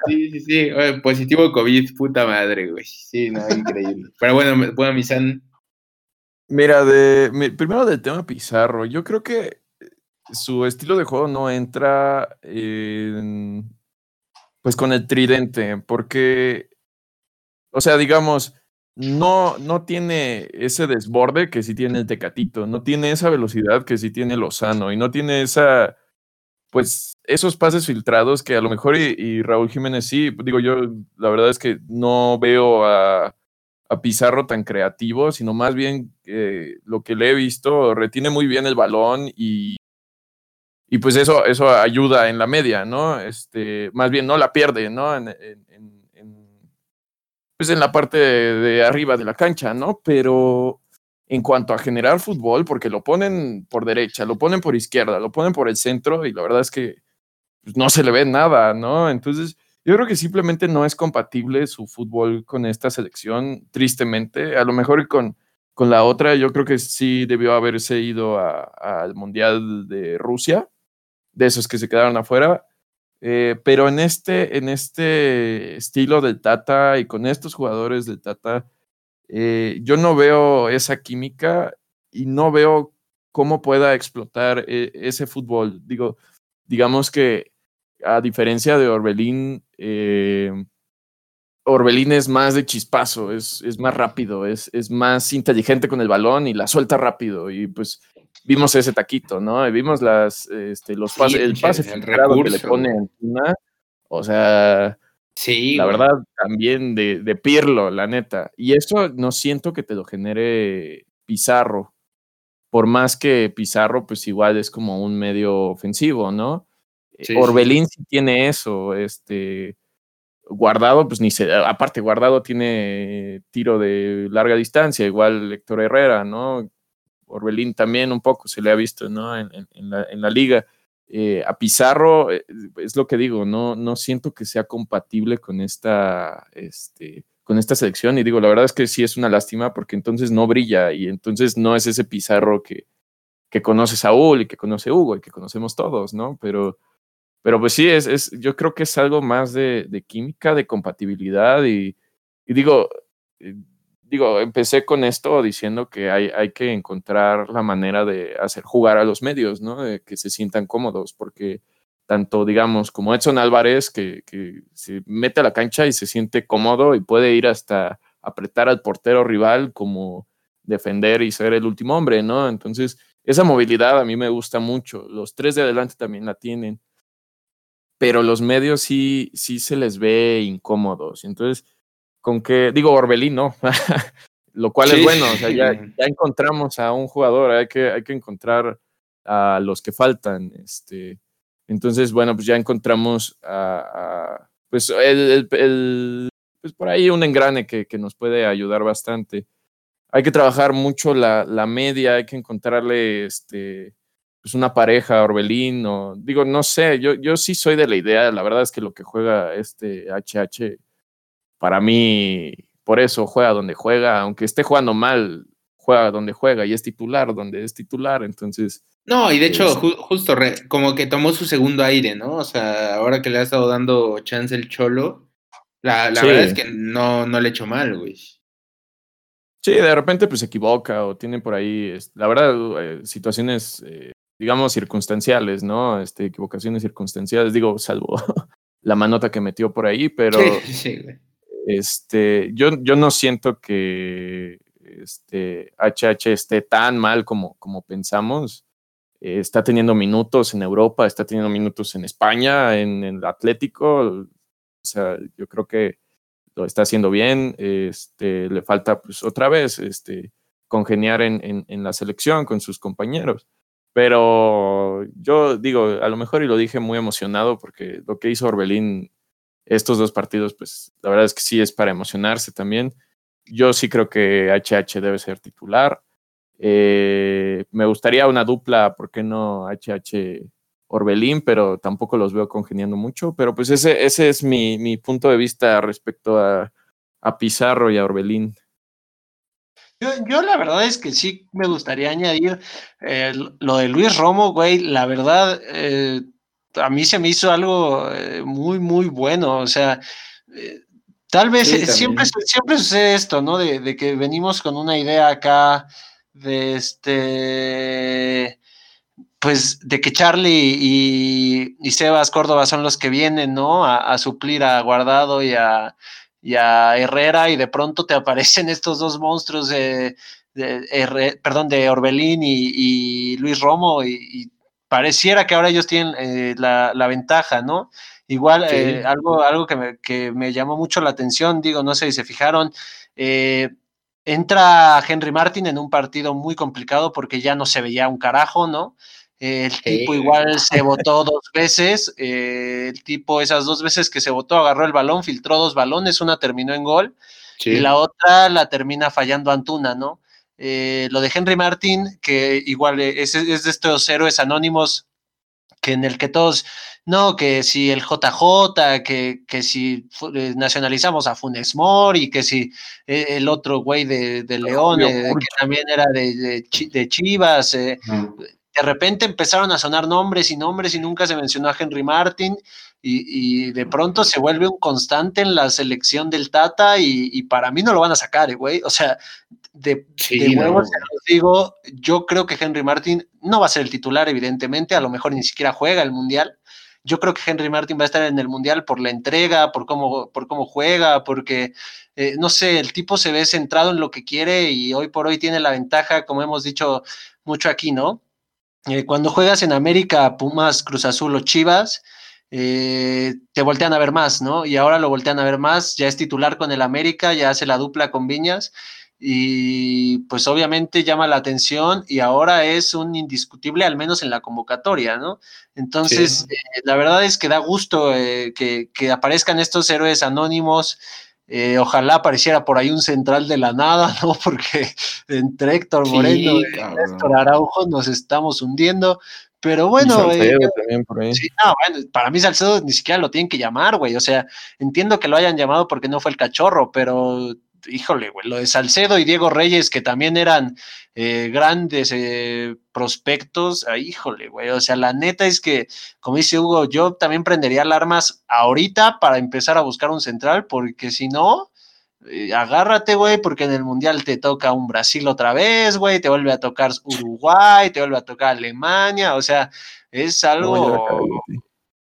Sí, sí, sí. positivo COVID, puta madre, güey. Sí, no, increíble. Pero bueno, bueno, Misan. Mira, de, primero del tema Pizarro, yo creo que su estilo de juego no entra pues con el tridente, porque, o sea, digamos, no, no tiene ese desborde que sí tiene el Tecatito, no tiene esa velocidad que sí tiene Lozano y no tiene esa, pues, esos pases filtrados que a lo mejor y, Raúl Jiménez sí, digo yo, la verdad es que no veo a, Pizarro tan creativo, sino más bien eh, lo que le he visto, retiene muy bien el balón y, y pues eso, eso ayuda en la media, ¿no? Este, más bien no la pierde, ¿no? Pues en la parte de, arriba de la cancha, ¿no? Pero en cuanto a generar fútbol, porque lo ponen por derecha, lo ponen por izquierda, lo ponen por el centro y la verdad es que pues, no se le ve nada, ¿no? Entonces, yo creo que simplemente no es compatible su fútbol con esta selección, tristemente. A lo mejor con, con la otra, yo creo que sí debió haberse ido al Mundial de Rusia, de esos que se quedaron afuera. Eh, pero en este, en este estilo del Tata y con estos jugadores del Tata, eh, yo no veo esa química y no veo cómo pueda explotar eh, ese fútbol. Digo, digamos que a diferencia de Orbelín, Orbelín es más de chispazo, es, es más rápido, es, es, más inteligente con el balón y la suelta rápido. Y pues vimos ese taquito, ¿no? Vimos las, este, los pases, el pase el que le pone Antuna. O sea, sí, la verdad, también de, de Pirlo, la neta. Y eso no siento que te lo genere Pizarro. Por más que Pizarro, pues igual es como un medio ofensivo, ¿no? Orbelín sí tiene eso, este Guardado, pues ni se, aparte Guardado tiene tiro de larga distancia, igual Héctor Herrera, ¿no? Orbelín también un poco se le ha visto, ¿no? En, la, liga. Eh, a Pizarro, eh, es lo que digo, no, no siento que sea compatible con esta, este, con esta selección. Y digo, la verdad es que sí es una lástima porque entonces no brilla y entonces no es ese Pizarro que, que conoce Saúl y que conoce Hugo y que conocemos todos, ¿no? Pero pero pues sí, es, es, yo creo que es algo más de, de química, de compatibilidad y, y, digo, eh, digo, empecé con esto diciendo que hay, hay que encontrar la manera de hacer jugar a los medios, ¿no? De que se sientan cómodos, porque tanto, digamos, como Edson Álvarez, que, que se mete a la cancha y se siente cómodo y puede ir hasta apretar al portero rival como defender y ser el último hombre, ¿no? Entonces, esa movilidad a mí me gusta mucho. Los tres de adelante también la tienen pero los medios sí, sí se les ve incómodos. Entonces, con que, digo, Orbelín, ¿no? Lo cual es bueno, o sea, ya, ya, encontramos a un jugador, hay que, hay que encontrar a los que faltan. Este, entonces, bueno, pues ya encontramos a, pues, el, el, pues por ahí un engrane que, que, nos puede ayudar bastante. Hay que trabajar mucho la, la media, hay que encontrarle este, pues una pareja, Orbelín, o digo, no sé, yo, yo sí soy de la idea, la verdad es que lo que juega este HH, para mí, por eso juega donde juega, aunque esté jugando mal, juega donde juega y es titular donde es titular, entonces... No, y de hecho, justo como que tomó su segundo aire, ¿no? O sea, ahora que le ha estado dando chance el cholo, la, la verdad es que no, no le hecho mal, güey. Sí, de repente pues se equivoca o tiene por ahí, la verdad, eh, situaciones eh, digamos, circunstanciales, ¿no? Este, equivocaciones circunstanciales, digo, salvo la manota que metió por ahí, pero este, yo, yo no siento que este, HH esté tan mal como, como pensamos. Eh, está teniendo minutos en Europa, está teniendo minutos en España, en, el Atlético. O sea, yo creo que lo está haciendo bien. Este, le falta, pues, otra vez, este, congeniar en, en, en la selección con sus compañeros. Pero yo digo, a lo mejor y lo dije muy emocionado porque lo que hizo Orbelín estos dos partidos, pues la verdad es que sí es para emocionarse también. Yo sí creo que HH debe ser titular. Eh, me gustaría una dupla, ¿por qué no HH Orbelín? Pero tampoco los veo congeniando mucho. Pero pues ese, ese es mi, mi punto de vista respecto a, a Pizarro y a Orbelín. Yo, la verdad es que sí me gustaría añadir eh, lo de Luis Romo, güey. La verdad, eh, a mí se me hizo algo eh, muy, muy bueno. O sea, tal vez siempre, siempre sucede esto, ¿no? De, que venimos con una idea acá de este. Pues de que Charlie y, Sebas Córdoba son los que vienen, ¿no? a suplir a Guardado y a, y a Herrera y de pronto te aparecen estos dos monstruos de, perdón, de Orbelín y, Luis Romo y, pareciera que ahora ellos tienen eh, la, ventaja, ¿no? Igual eh, algo, algo que me, que, me, llamó mucho la atención, digo, no sé si se fijaron, eh, entra Henry Martin en un partido muy complicado porque ya no se veía un carajo, ¿no? El tipo igual se votó dos veces. Eh, el tipo, esas dos veces que se votó, agarró el balón, filtró dos balones, una terminó en gol y la otra la termina fallando Antuna, ¿no? Eh, lo de Henry Martín, que igual es, es de estos héroes anónimos que en el que todos, no, que si el JJ, que, que si eh, nacionalizamos a Funes Mori, que si el otro güey de, León, que también era de, de, Chivas, de repente empezaron a sonar nombres y nombres y nunca se mencionó a Henry Martin. y, de pronto se vuelve un constante en la selección del Tata y, para mí no lo van a sacar, eh, güey. O sea, de, nuevo se los digo, yo creo que Henry Martin no va a ser el titular, evidentemente, a lo mejor ni siquiera juega el Mundial. Yo creo que Henry Martin va a estar en el Mundial por la entrega, por cómo, por cómo juega, porque, eh, no sé, el tipo se ve centrado en lo que quiere y hoy por hoy tiene la ventaja, como hemos dicho mucho aquí, ¿no? Eh, cuando juegas en América, Pumas, Cruz Azul o Chivas, eh, te voltean a ver más, ¿no? Y ahora lo voltean a ver más, ya es titular con el América, ya hace la dupla con Viñas y pues obviamente llama la atención y ahora es un indiscutible, al menos en la convocatoria, ¿no? Entonces, eh, la verdad es que da gusto eh, que, aparezcan estos héroes anónimos. ojalá apareciera por ahí un central de la nada, ¿no? Porque entre Héctor Moreno y Héctor Araujo nos estamos hundiendo. Pero bueno, eh, para mí Salcedo ni siquiera lo tienen que llamar, güey. O sea, entiendo que lo hayan llamado porque no fue el cachorro, pero híjole, güey, lo de Salcedo y Diego Reyes, que también eran eh, grandes eh, prospectos, ah, híjole, güey, o sea, la neta es que, como dice Hugo, yo también prendería alarmas ahorita para empezar a buscar un central, porque si no, eh, agárrate, güey, porque en el Mundial te toca un Brasil otra vez, güey, te vuelve a tocar Uruguay, te vuelve a tocar Alemania, o sea, es algo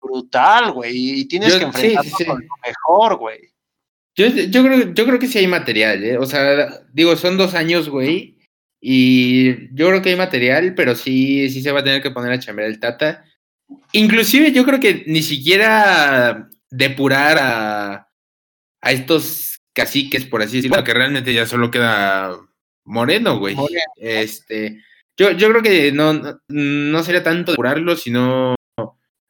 brutal, güey, y tienes que enfrentarlo con lo mejor, güey. Yo, yo, creo, yo creo que sí hay material, ¿eh? o sea, digo, son dos años, güey, y yo creo que hay material, pero sí, sí se va a tener que poner a chambear el Tata. Inclusive yo creo que ni siquiera depurar a, a estos caciques, por así decirlo, que realmente ya solo queda Moreno, güey. Este, yo, yo creo que no, no, sería tanto curarlo, sino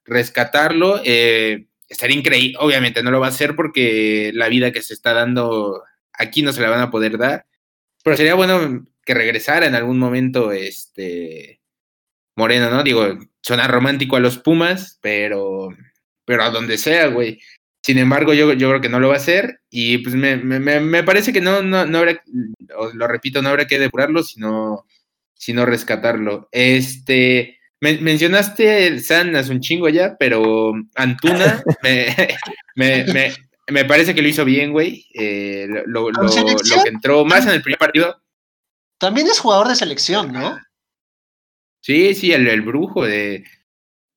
rescatarlo. Eh, estaría increíble, obviamente no lo va a hacer porque la vida que se está dando aquí no se la van a poder dar, pero sería bueno que regresara en algún momento este Moreno, ¿no? Digo, suena romántico a los Pumas, pero, pero a donde sea, güey. Sin embargo, yo, yo creo que no lo va a hacer y pues me, me, me parece que no, no, no habrá, lo repito, no habrá que depurarlo, sino, sino rescatarlo. Este, mencionaste el Sanas un chingo ya, pero Antuna me, me, parece que lo hizo bien, güey. Eh, lo, lo, lo, que entró más en el primer partido. También es jugador de selección, ¿no? Sí, sí, el, el brujo de,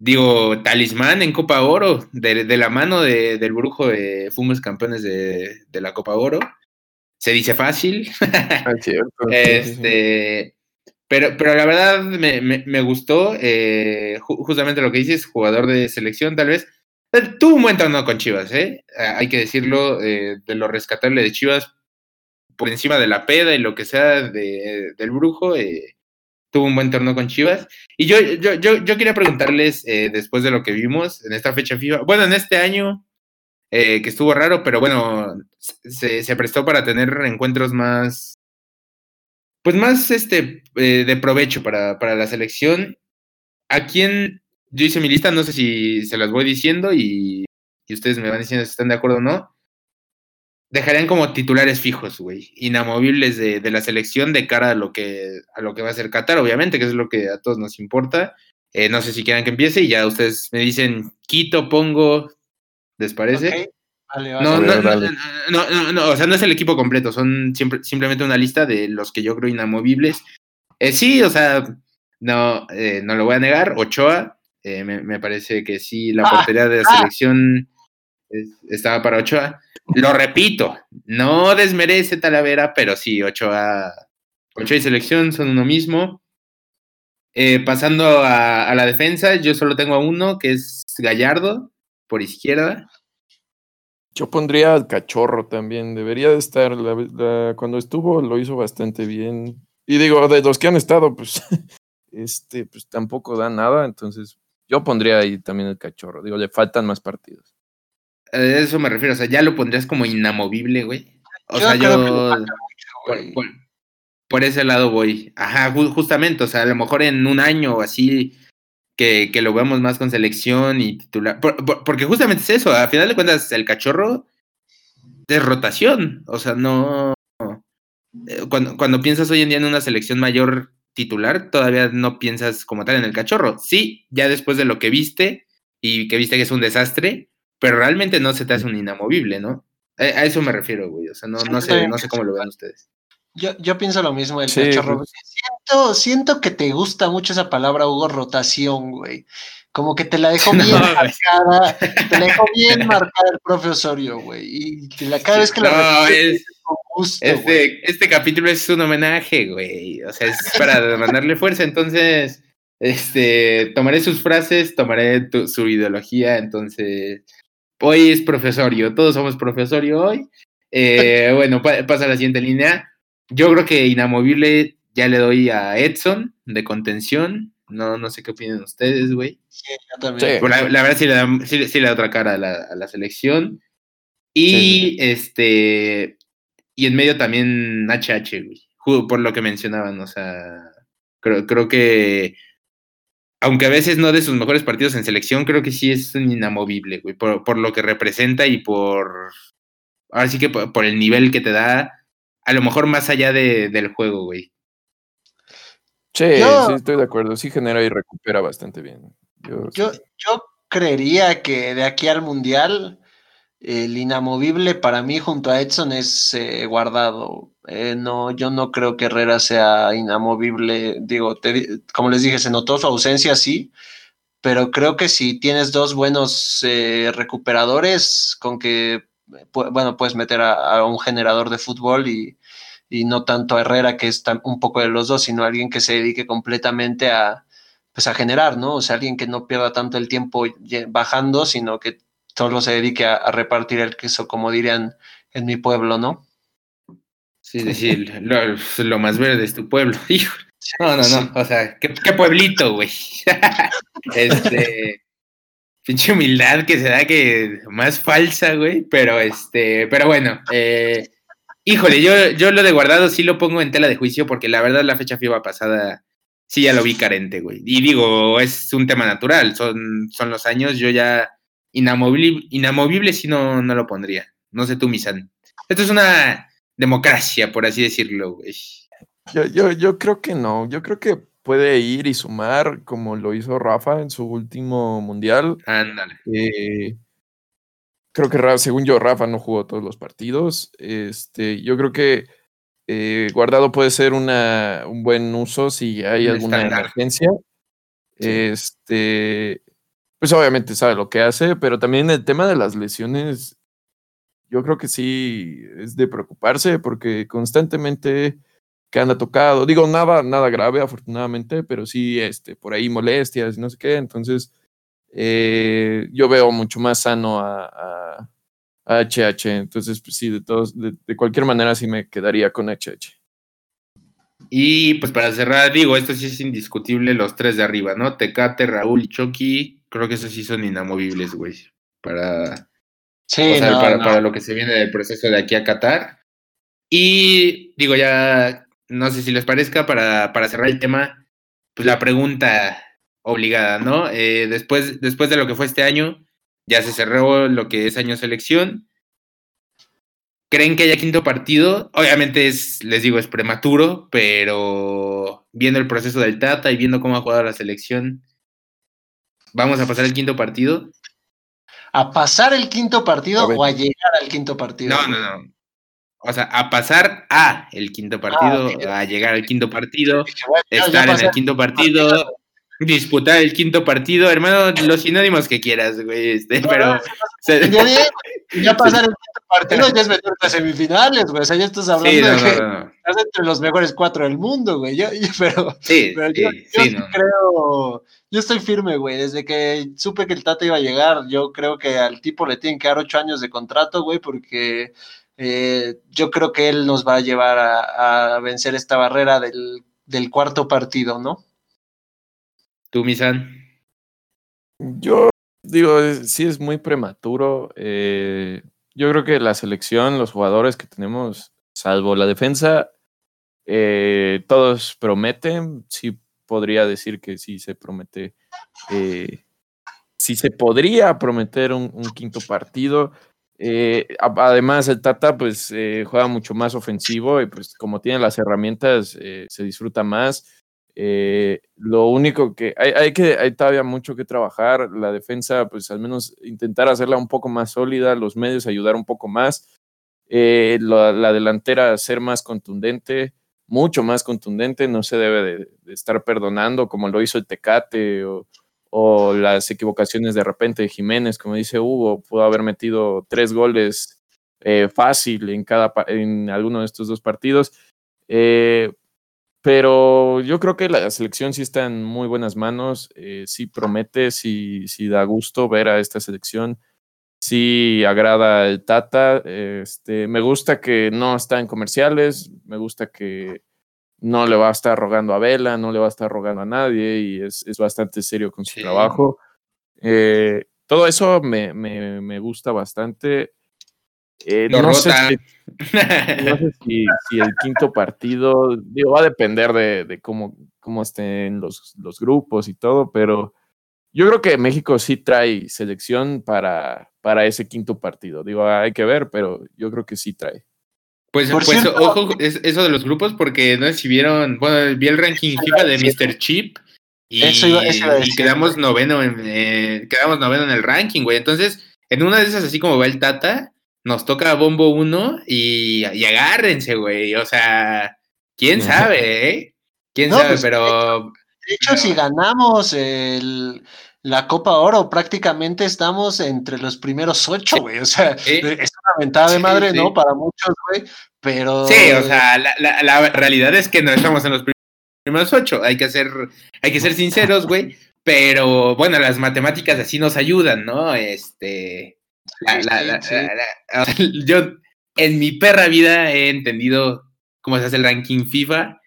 digo, talismán en Copa Oro, de, la mano del brujo de Fumes campeones de, la Copa Oro. Se dice fácil. Ah, este, Pero, pero la verdad me, gustó eh, justamente lo que dices, jugador de selección tal vez. Eh, tuvo un buen torneo con Chivas, ¿eh? Hay que decirlo, eh, de lo rescatable de Chivas, por encima de la peda y lo que sea del brujo, tuvo un buen torneo con Chivas. Y yo, yo, yo, yo quería preguntarles, después de lo que vimos en esta fecha FIFA, bueno, en este año, que estuvo raro, pero bueno, se, se, prestó para tener encuentros más, pues más este, eh, de provecho para, para la selección. ¿A quién? Yo hice mi lista, no sé si se las voy diciendo y, y ustedes me van diciendo si están de acuerdo o no dejarían como titulares fijos, güey, inamovibles de, de, la selección de cara a lo que a lo que va a ser Qatar, obviamente, que es lo que a todos nos importa. Eh, no sé si quieran que empiece y ya ustedes me dicen quito, pongo, ¿les parece? No, no, no, no, o sea, no es el equipo completo, son siempre, simplemente una lista de los que yo creo inamovibles. Eh, sí, o sea, no, eh, no lo voy a negar, Ochoa, me, me, parece que sí, la ah, portería de la ah. selección estaba para Ochoa. Lo repito, no desmerece Talavera, pero sí, Ochoa, Ochoa y selección son uno mismo. Eh, pasando a, la defensa, yo solo tengo a uno, que es Gallardo, por izquierda. Yo pondría al cachorro también, debería de estar, cuando estuvo lo hizo bastante bien. Y digo, de los que han estado, pues, este, pues tampoco da nada, entonces yo pondría ahí también el cachorro. Digo, le faltan más partidos. A eso me refiero, o sea, ya lo pondrías como inamovible, güey. O sea, yo. por, ese lado voy. Ajá, justamente, o sea, a lo mejor en un año o así, que, que lo vemos más con selección y titular. porque justamente es eso, a final de cuentas, el cachorro es rotación. O sea, no. Eh, cuando, cuando piensas hoy en día en una selección mayor titular, todavía no piensas como tal en el cachorro. Sí, ya después de lo que viste y que viste que es un desastre, pero realmente no se te hace un inamovible, ¿no? A, eso me refiero, güey. O sea, no, no, sé, no sé cómo lo ven ustedes. Yo, yo pienso lo mismo, el cachorro. Pues. Siento, siento que te gusta mucho esa palabra, Hugo, rotación, güey. Como que te la dejo bien marcada, te la dejo bien marcada el profesorio, güey. Y cada vez que la es, este, este capítulo es un homenaje, güey. O sea, es para mandarle fuerza. Entonces, este, tomaré sus frases, tomaré su ideología. Entonces, hoy es profesorio, todos somos profesorio hoy. Eh, bueno, pasa a la siguiente línea. Yo creo que inamovible ya le doy a Edson de contención. No, no sé qué opinan ustedes, güey. Sí, yo también. La, verdad sí le, da, sí, le da otra cara a la, a la selección. Y este. Y en medio también HH, güey. Por lo que mencionaban, o sea. Creo, creo que. Aunque a veces no de sus mejores partidos en selección, creo que sí es un inamovible, güey. Por, por lo que representa y por. Ahora sí que por el nivel que te da a lo mejor más allá de, del juego, güey. Sí, sí, estoy de acuerdo. Sí genera y recupera bastante bien. Yo, yo, creería que de aquí al Mundial, el inamovible para mí junto a Edson es eh, guardado. Eh, no, yo no creo que Herrera sea inamovible. Digo, como les dije, se notó su ausencia, sí, pero creo que si tienes dos buenos eh, recuperadores, con que bueno, puedes meter a, un generador de fútbol y, no tanto a Herrera, que es un poco de los dos, sino alguien que se dedique completamente a, pues a generar, ¿no? O sea, alguien que no pierda tanto el tiempo bajando, sino que solo se dedique a, repartir el queso, como dirían en mi pueblo, ¿no? Sí, sí, lo, lo más verde es tu pueblo, hijo. No, no, no, o sea, qué, qué pueblito, güey. este, pinche humildad que se da que más falsa, güey, pero este, pero bueno, eh, híjole, yo, yo lo de guardado sí lo pongo en tela de juicio porque la verdad la fecha FIBA pasada sí ya lo vi carente, güey. Y digo, es un tema natural, son, son los años, yo ya inamovible, inamovible sí no, no lo pondría. No sé tú, Misan. Esto es una democracia, por así decirlo, güey. Yo, yo, yo creo que no, yo creo que puede ir y sumar como lo hizo Rafa en su último mundial. Ándale. Eh, creo que según yo, Rafa no jugó todos los partidos. Este, yo creo que eh, Guardado puede ser una, un buen uso si hay alguna emergencia. Este, pues obviamente sabe lo que hace, pero también el tema de las lesiones, yo creo que sí es de preocuparse porque constantemente que anda tocado. Digo, nada, nada grave, afortunadamente, pero sí, este, por ahí molestias, no sé qué. Entonces, eh, yo veo mucho más sano a, HH. Entonces, pues sí, de todos, de, cualquier manera sí me quedaría con HH. Y pues para cerrar, digo, esto sí es indiscutible, los tres de arriba, ¿no? Tecate, Raúl y Chucky, creo que esos sí son inamovibles, güey. Para, sí, para, para lo que se viene del proceso de aquí a Qatar. Y digo, ya no sé si les parezca, para, para cerrar el tema, pues la pregunta obligada, ¿no? Eh, después, después de lo que fue este año, ya se cerró lo que es año selección. ¿Creen que haya quinto partido? Obviamente es, les digo, es prematuro, pero viendo el proceso del Tata y viendo cómo ha jugado la selección, ¿vamos a pasar el quinto partido? ¿A pasar el quinto partido o a llegar al quinto partido? No, no, no o sea, a pasar a el quinto ah, partido, a llegar al quinto partido, estar en el quinto partido, disputar el quinto partido, hermano, los sinónimos que quieras, güey, este, pero... ya, pasar el quinto partido ya es meter a semifinales, güey, o sea, ya estás hablando de que estás entre los mejores cuatro del mundo, güey, yo, pero, sí, pero yo, sí, creo, yo estoy firme, güey, desde que supe que el Tata iba a llegar, yo creo que al tipo le tienen que dar ocho años de contrato, güey, porque eh, yo creo que él nos va a llevar a, vencer esta barrera del, cuarto partido, ¿no? ¿Tú, Misan? Yo digo, sí es muy prematuro. Eh, yo creo que la selección, los jugadores que tenemos, salvo la defensa, eh, todos prometen. Sí podría decir que sí se promete. sí se podría prometer un quinto partido. Eh, además, el Tata pues eh, juega mucho más ofensivo y pues como tiene las herramientas eh, se disfruta más. Lo único que hay, que hay todavía mucho que trabajar. La defensa, pues al menos intentar hacerla un poco más sólida, los medios ayudar un poco más. Eh, la, delantera ser más contundente, mucho más contundente, no se debe de, estar perdonando como lo hizo el Tecate o, o, las equivocaciones de repente de Jiménez, como dice Hugo, pudo haber metido tres goles eh, fácil en, cada, en alguno de estos dos partidos. Eh, pero yo creo que la selección sí está en muy buenas manos, eh, sí promete, sí, sí, da gusto ver a esta selección, sí agrada el Tata, este, me gusta que no está en comerciales, me gusta que no le va a estar rogando a Vela, no le va a estar rogando a nadie y es, es bastante serio con su trabajo. Eh, todo eso me, me, me gusta bastante. Eh, no, sé si, el quinto partido, digo, va a depender de, cómo, cómo estén los, los, grupos y todo, pero yo creo que México sí trae selección para, para ese quinto partido. Digo, hay que ver, pero yo creo que sí trae. Pues, pues ojo, eso de los grupos, porque no sé si vieron, bueno, vi el ranking FIFA de Mr. Chip y, quedamos noveno en, eh, quedamos noveno en el ranking, güey. Entonces, en una de esas, así como va el Tata, nos toca Bombo 1 y, agárrense, güey. O sea, quién sabe, ¿eh? Quién sabe, pues, pero. De hecho, si ganamos el, la Copa Oro, prácticamente estamos entre los primeros ocho, güey. O sea, es una ventaja de madre, ¿no? Para muchos, güey. Pero. Sí, o sea, la, la, realidad es que no estamos en los primeros ocho. Hay que ser, hay que ser sinceros, güey. Pero bueno, las matemáticas así nos ayudan, ¿no? Este yo en mi perra vida he entendido cómo se hace el ranking FIFA,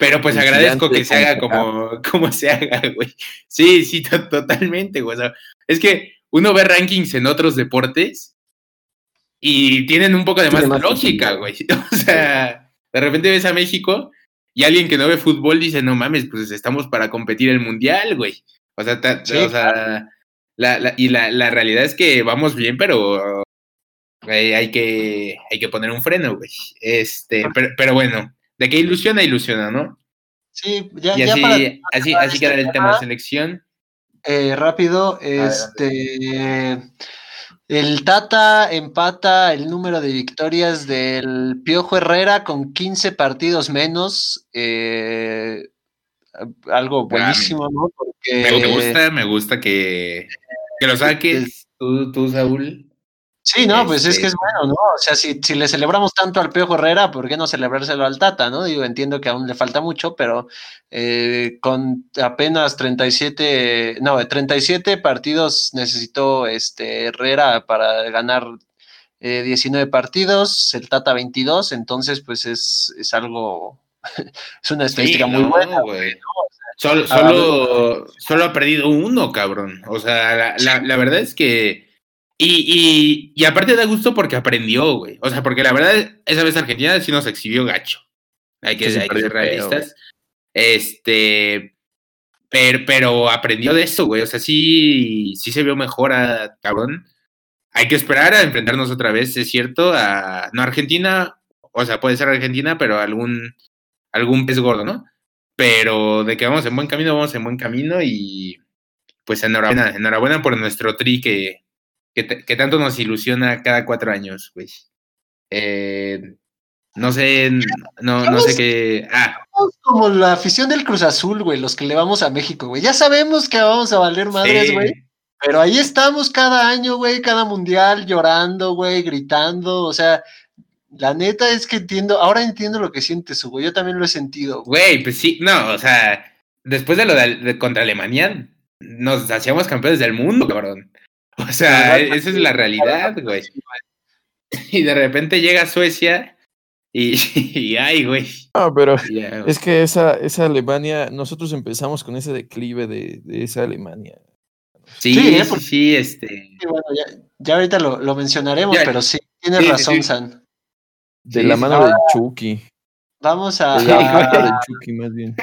pero pues agradezco que se haga como, como se haga, güey. Sí, sí, totalmente, güey. es que uno ve rankings en otros deportes y tienen un poco de más, lógica, güey. O sea, de repente ves a México y alguien que no ve fútbol dice, no mames, pues estamos para competir el mundial, güey. O sea, o sea la, y la, la, realidad es que vamos bien, pero hay, que, hay que poner un freno, güey. Este, pero, bueno, de qué ilusiona, ilusiona, ¿no? Sí, ya, y así, así, así queda el tema de selección. Eh, rápido, este. El Tata empata el número de victorias del Piojo Herrera con 15 partidos menos. Eh, algo buenísimo, ¿no? Porque... Me gusta, me gusta que, que lo saques tú, tú, Saúl. Sí, no, pues es que es este bueno, ¿no? O sea, si, si le celebramos tanto al Piojo Herrera, ¿por qué no celebrárselo al Tata, no? Digo, entiendo que aún le falta mucho, pero eh, con apenas 37, no, 37 partidos necesitó este Herrera para ganar 19 eh, partidos, el Tata 22, entonces pues es, es algo es una estadística muy buena, güey. Solo, solo, solo, ha perdido uno, cabrón. O sea, la, verdad es que. Y, y, aparte da gusto porque aprendió, güey. O sea, porque la verdad, esa vez Argentina sí nos exhibió gacho. Hay que, ser realistas. este. Pero, pero, aprendió de eso, güey. O sea, sí, sí se vio mejor a cabrón. Hay que esperar a enfrentarnos otra vez, es cierto, a. No Argentina, o sea, puede ser Argentina, pero algún algún pez gordo, ¿no? Pero de que vamos en buen camino, vamos en buen camino y pues enhorabuena, enhorabuena por nuestro tri que, que, tanto nos ilusiona cada cuatro años, güey. Eh, no sé, no, no sé qué. Ah. Como la afición del Cruz Azul, güey, los que le vamos a México, güey. Ya sabemos que vamos a valer madres, güey. Pero ahí estamos cada año, güey, cada mundial, llorando, güey, gritando. O sea, la neta es que entiendo, ahora entiendo lo que sientes, Hugo. Yo también lo he sentido. Güey, pues sí, no, o sea, después de lo de, contra Alemania, nos hacíamos campeones del mundo, cabrón. O sea, esa es la realidad, güey. Y de repente llega Suecia y, ay, güey. No, pero es que esa, esa Alemania, nosotros empezamos con ese declive de, esa Alemania. Sí, sí, ¿eh? sí, este. bueno, ya, ahorita lo, mencionaremos, pero sí, tienes razón, San. De la mano del Chucky. Vamos a. De la mano del Chucky, más bien.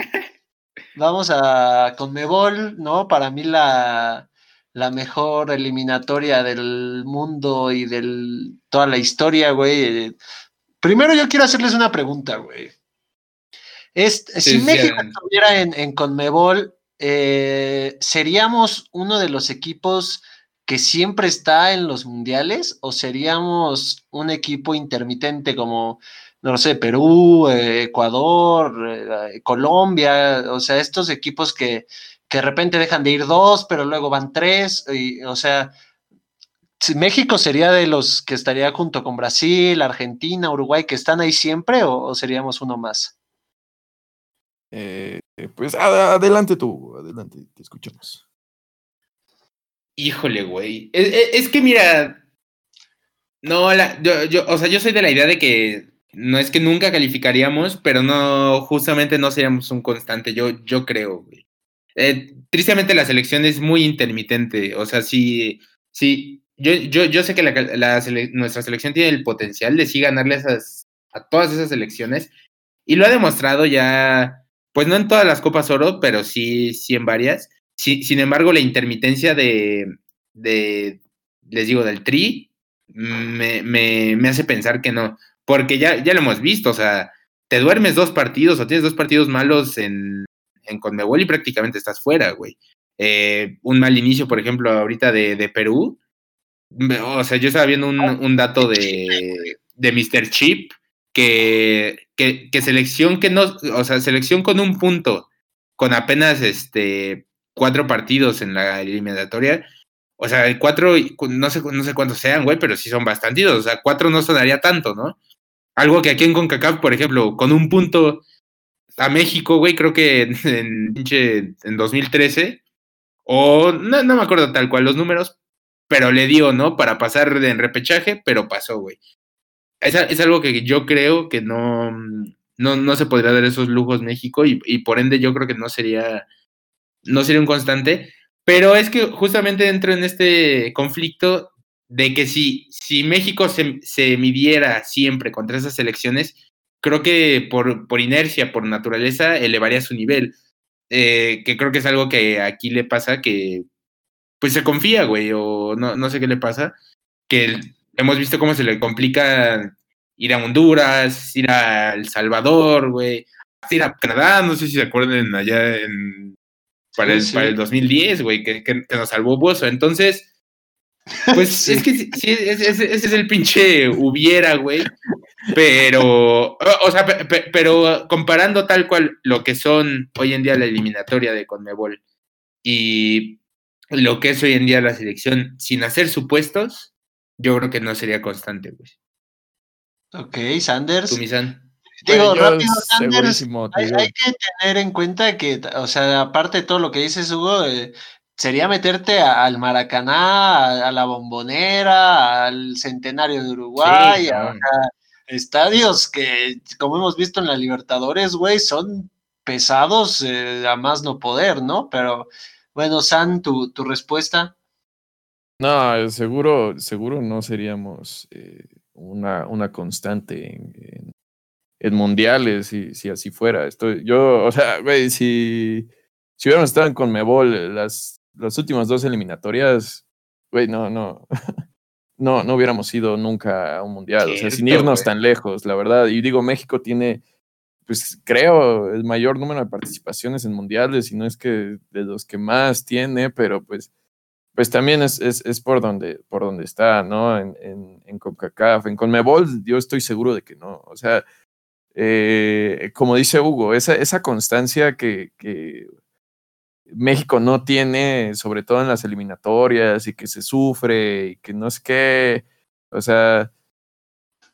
Vamos a Conmebol, ¿no? Para mí la, la mejor eliminatoria del mundo y de toda la historia, güey. Primero yo quiero hacerles una pregunta, güey. si México estuviera en, Conmebol, eh, ¿seríamos uno de los equipos que siempre está en los mundiales o seríamos un equipo intermitente como, no sé, Perú, eh, Ecuador, eh, Colombia, o sea, estos equipos que, que, de repente dejan de ir dos, pero luego van tres, y, o sea, México sería de los que estaría junto con Brasil, Argentina, Uruguay, que están ahí siempre o, seríamos uno más? Eh, pues adelante tú, adelante, te escuchamos. Híjole, güey. Es, que mira, no, yo, yo, o sea, yo soy de la idea de que no es que nunca calificaríamos, pero no, justamente no seríamos un constante, yo, yo creo, güey. Eh, tristemente la selección es muy intermitente, o sea, sí, sí, yo, yo, yo sé que nuestra selección tiene el potencial de sí ganarle esas, a todas esas selecciones y lo ha demostrado ya, pues no en todas las Copas Oro, pero sí, sí en varias. sin embargo, la intermitencia de, de, les digo, del tri, me, me, me, hace pensar que no, porque ya, ya lo hemos visto, o sea, te duermes dos partidos o tienes dos partidos malos en, en Conmebol y prácticamente estás fuera, güey. Eh, un mal inicio, por ejemplo, ahorita de, de Perú, o sea, yo estaba viendo un, dato de, de Mr. Chip que, que, selección que no, o sea, selección con un punto, con apenas este cuatro partidos en la eliminatoria. O sea, cuatro, no sé, no sé cuántos sean, güey, pero sí son bastantes. O sea, cuatro no sonaría tanto, ¿no? Algo que aquí en CONCACAF, por ejemplo, con un punto a México, güey, creo que en, en, en 2013, o no, no me acuerdo tal cual los números, pero le dio, ¿no? Para pasar en repechaje, pero pasó, güey. Es, es, algo que yo creo que no, no, no se podría dar esos lujos México y, y, por ende yo creo que no sería, no sería un constante. Pero es que justamente entro en este conflicto de que si, si México se, se midiera siempre contra esas elecciones, creo que por, por inercia, por naturaleza, elevaría su nivel. Eh, que creo que es algo que aquí le pasa, que pues se confía, güey, o no, no sé qué le pasa, que hemos visto cómo se le complica ir a Honduras, ir a El Salvador, güey, ir a Canadá, no sé si se acuerdan allá en, para, el, para el 2010, güey, que, que, nos salvó Bozo. Entonces, pues es que sí, ese, es el pinche hubiera, güey. Pero, o sea, pero comparando tal cual lo que son hoy en día la eliminatoria de Conmebol y lo que es hoy en día la selección sin hacer supuestos, yo creo que no sería constante, güey. Ok, Sanders. ¿Tú, Digo, rápido, Sanders, hay, que tener en cuenta que, o sea, aparte de todo lo que dices, Hugo, eh, sería meterte al Maracaná, a, la Bombonera, al Centenario de Uruguay, a, estadios que, como hemos visto en la Libertadores, güey, son pesados eh, a más no poder, ¿no? Pero bueno, San, tu, tu respuesta. No, seguro, seguro no seríamos eh, una, una constante en, en, mundiales si, si así fuera. Estoy, yo, o sea, güey, si, si hubiéramos estado en Conmebol las, las últimas dos eliminatorias, güey, no, no, no, no hubiéramos ido nunca a un mundial. o sea, sin irnos tan lejos, la verdad. Y digo, México tiene pues creo, el mayor número de participaciones en mundiales, y no es que de los que más tiene, pero pues, pues también es, es, es por, donde, por donde está, ¿no? En, en, en CONCACAF. En CONMEBOL yo estoy seguro de que no. O sea, eh, como dice Hugo, esa, esa constancia que, que México no tiene, sobre todo en las eliminatorias, y que se sufre, y que no es que, o sea,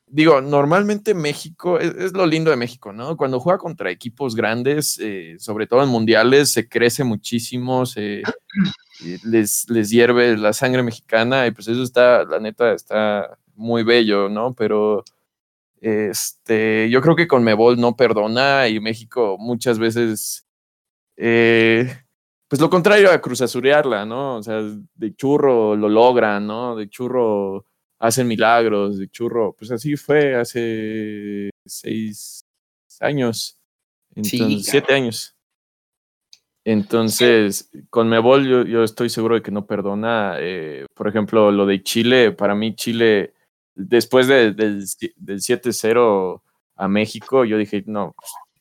digo, normalmente México, es, lo lindo de México, ¿no? Cuando juega contra equipos grandes, eh, sobre todo en mundiales, se crece muchísimo, se, les, les hierve la sangre mexicana y pues eso está, la neta, está muy bello, ¿no? Pero este, yo creo que con Mebol no perdona y México muchas veces, eh, pues lo contrario a Cruz Azurearla, ¿no? O sea, de churro lo logran, ¿no? De churro hacen milagros de churro. Pues así fue hace seis años, entonces, siete años. Entonces, con Mebol yo, yo, estoy seguro de que no perdona. Eh, por ejemplo, lo de Chile, para mí Chile, después del, del 7-0 a México, yo dije, no,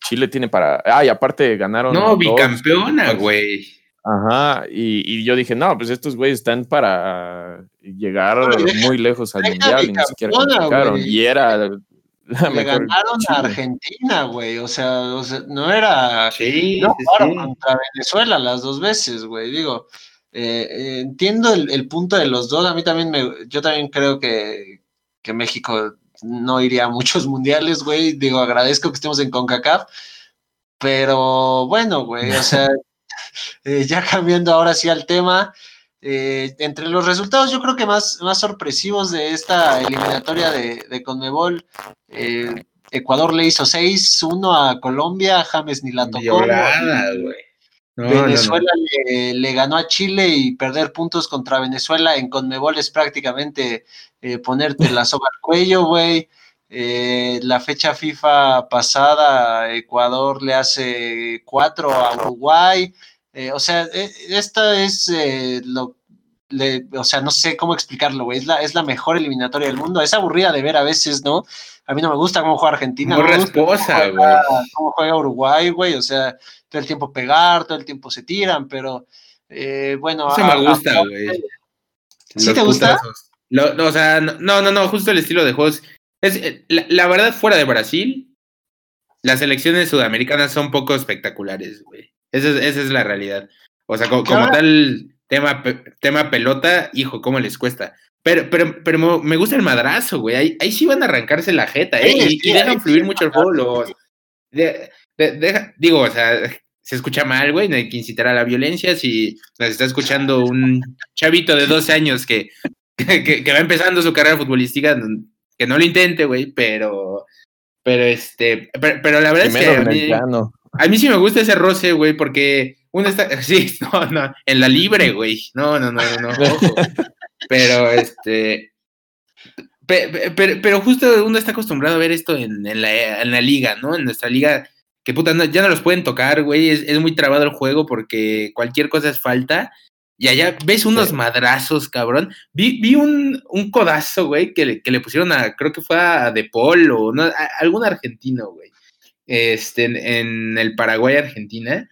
Chile tiene para. Ah, y aparte ganaron. No, bicampeona, güey. Ajá, y, yo dije, no, pues estos güeyes están para llegar muy lejos al mundial y ni siquiera clasificaron. Y era le ganaron a Argentina, güey. O sea, no era. Sí, no jugaron contra Venezuela las dos veces, güey. Digo, eh, eh, entiendo el, punto de los dos. A mí también me. Yo también creo que, que México no iría a muchos mundiales, güey. Digo, agradezco que estemos en CONCACAF. Pero bueno, güey, o sea, eh, ya cambiando ahora sí al tema. Eh, entre los resultados, yo creo que más, más sorpresivos de esta eliminatoria de, de Conmebol, eh, Ecuador le hizo 6-1 a Colombia, James ni la tocó. Venezuela Le, ganó a Chile y perder puntos contra Venezuela en Conmebol es prácticamente eh, ponerte la soga al cuello, güey. la fecha FIFA pasada, Ecuador le hace 4 a Uruguay. Eh, o sea, e, esta es eh, lo. o sea, no sé cómo explicarlo, güey. Es la, es la mejor eliminatoria del mundo. Es aburrida de ver a veces, ¿no? A mí no me gusta cómo juega Argentina. Muy no cómo, juega, cómo juega Uruguay, güey. O sea, todo el tiempo pegar, todo el tiempo se tiran, pero eh, bueno. Eso me gusta, güey. ¿Sí te gusta? no, o sea, no, no, no, justo el estilo de juegos. Es, la verdad, fuera de Brasil, las elecciones sudamericanas son poco espectaculares, güey. Esa es, la realidad. O sea, como, tal tema, tema pelota, hijo, ¿cómo les cuesta? Pero, pero, pero me gusta el madrazo, güey. Ahí, ahí sí van a arrancarse la jeta, ¿eh? y, dejan fluir mucho el juego. digo, o sea, se escucha mal, güey. No hay que incitar a la violencia. Si nos está escuchando un chavito de 12 años que, que, va empezando su carrera futbolística, que no lo intente, güey, pero. Pero este. Pero, la verdad es que. A mí sí me gusta ese roce, güey, porque uno está. Sí, no, no, en la libre, güey. No, no, no, no, Pero este. Pero, justo uno está acostumbrado a ver esto en, la, liga, ¿no? En nuestra liga, que puta, ya no los pueden tocar, güey. Es, muy trabado el juego porque cualquier cosa es falta. Y allá ves unos madrazos, cabrón. Vi, vi un, codazo, güey, que le, que le pusieron a, creo que fue a De Paul o no, a algún argentino, güey este, en, el Paraguay-Argentina,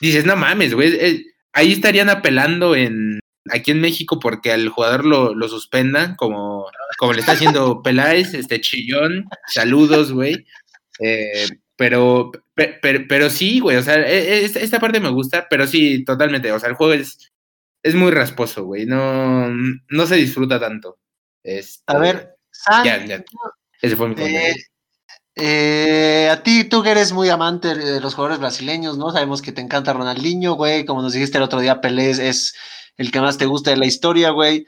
dices, no mames, güey, eh, ahí estarían apelando en aquí en México porque al jugador lo, lo suspendan, como, como le está haciendo Peláez, este Chillón, saludos, güey. Eh, pero, pero, pero, sí, güey, o sea, e, e, esta, parte me gusta, pero sí, totalmente, o sea, el juego es, es muy rasposo, güey, no, no se disfruta tanto. Este, a ver, ya, ya. Ese fue mi comentario. Eh, a ti, tú que eres muy amante de los jugadores brasileños, ¿no? Sabemos que te encanta Ronaldinho, güey. Como nos dijiste el otro día, Pelé es el que más te gusta de la historia, güey.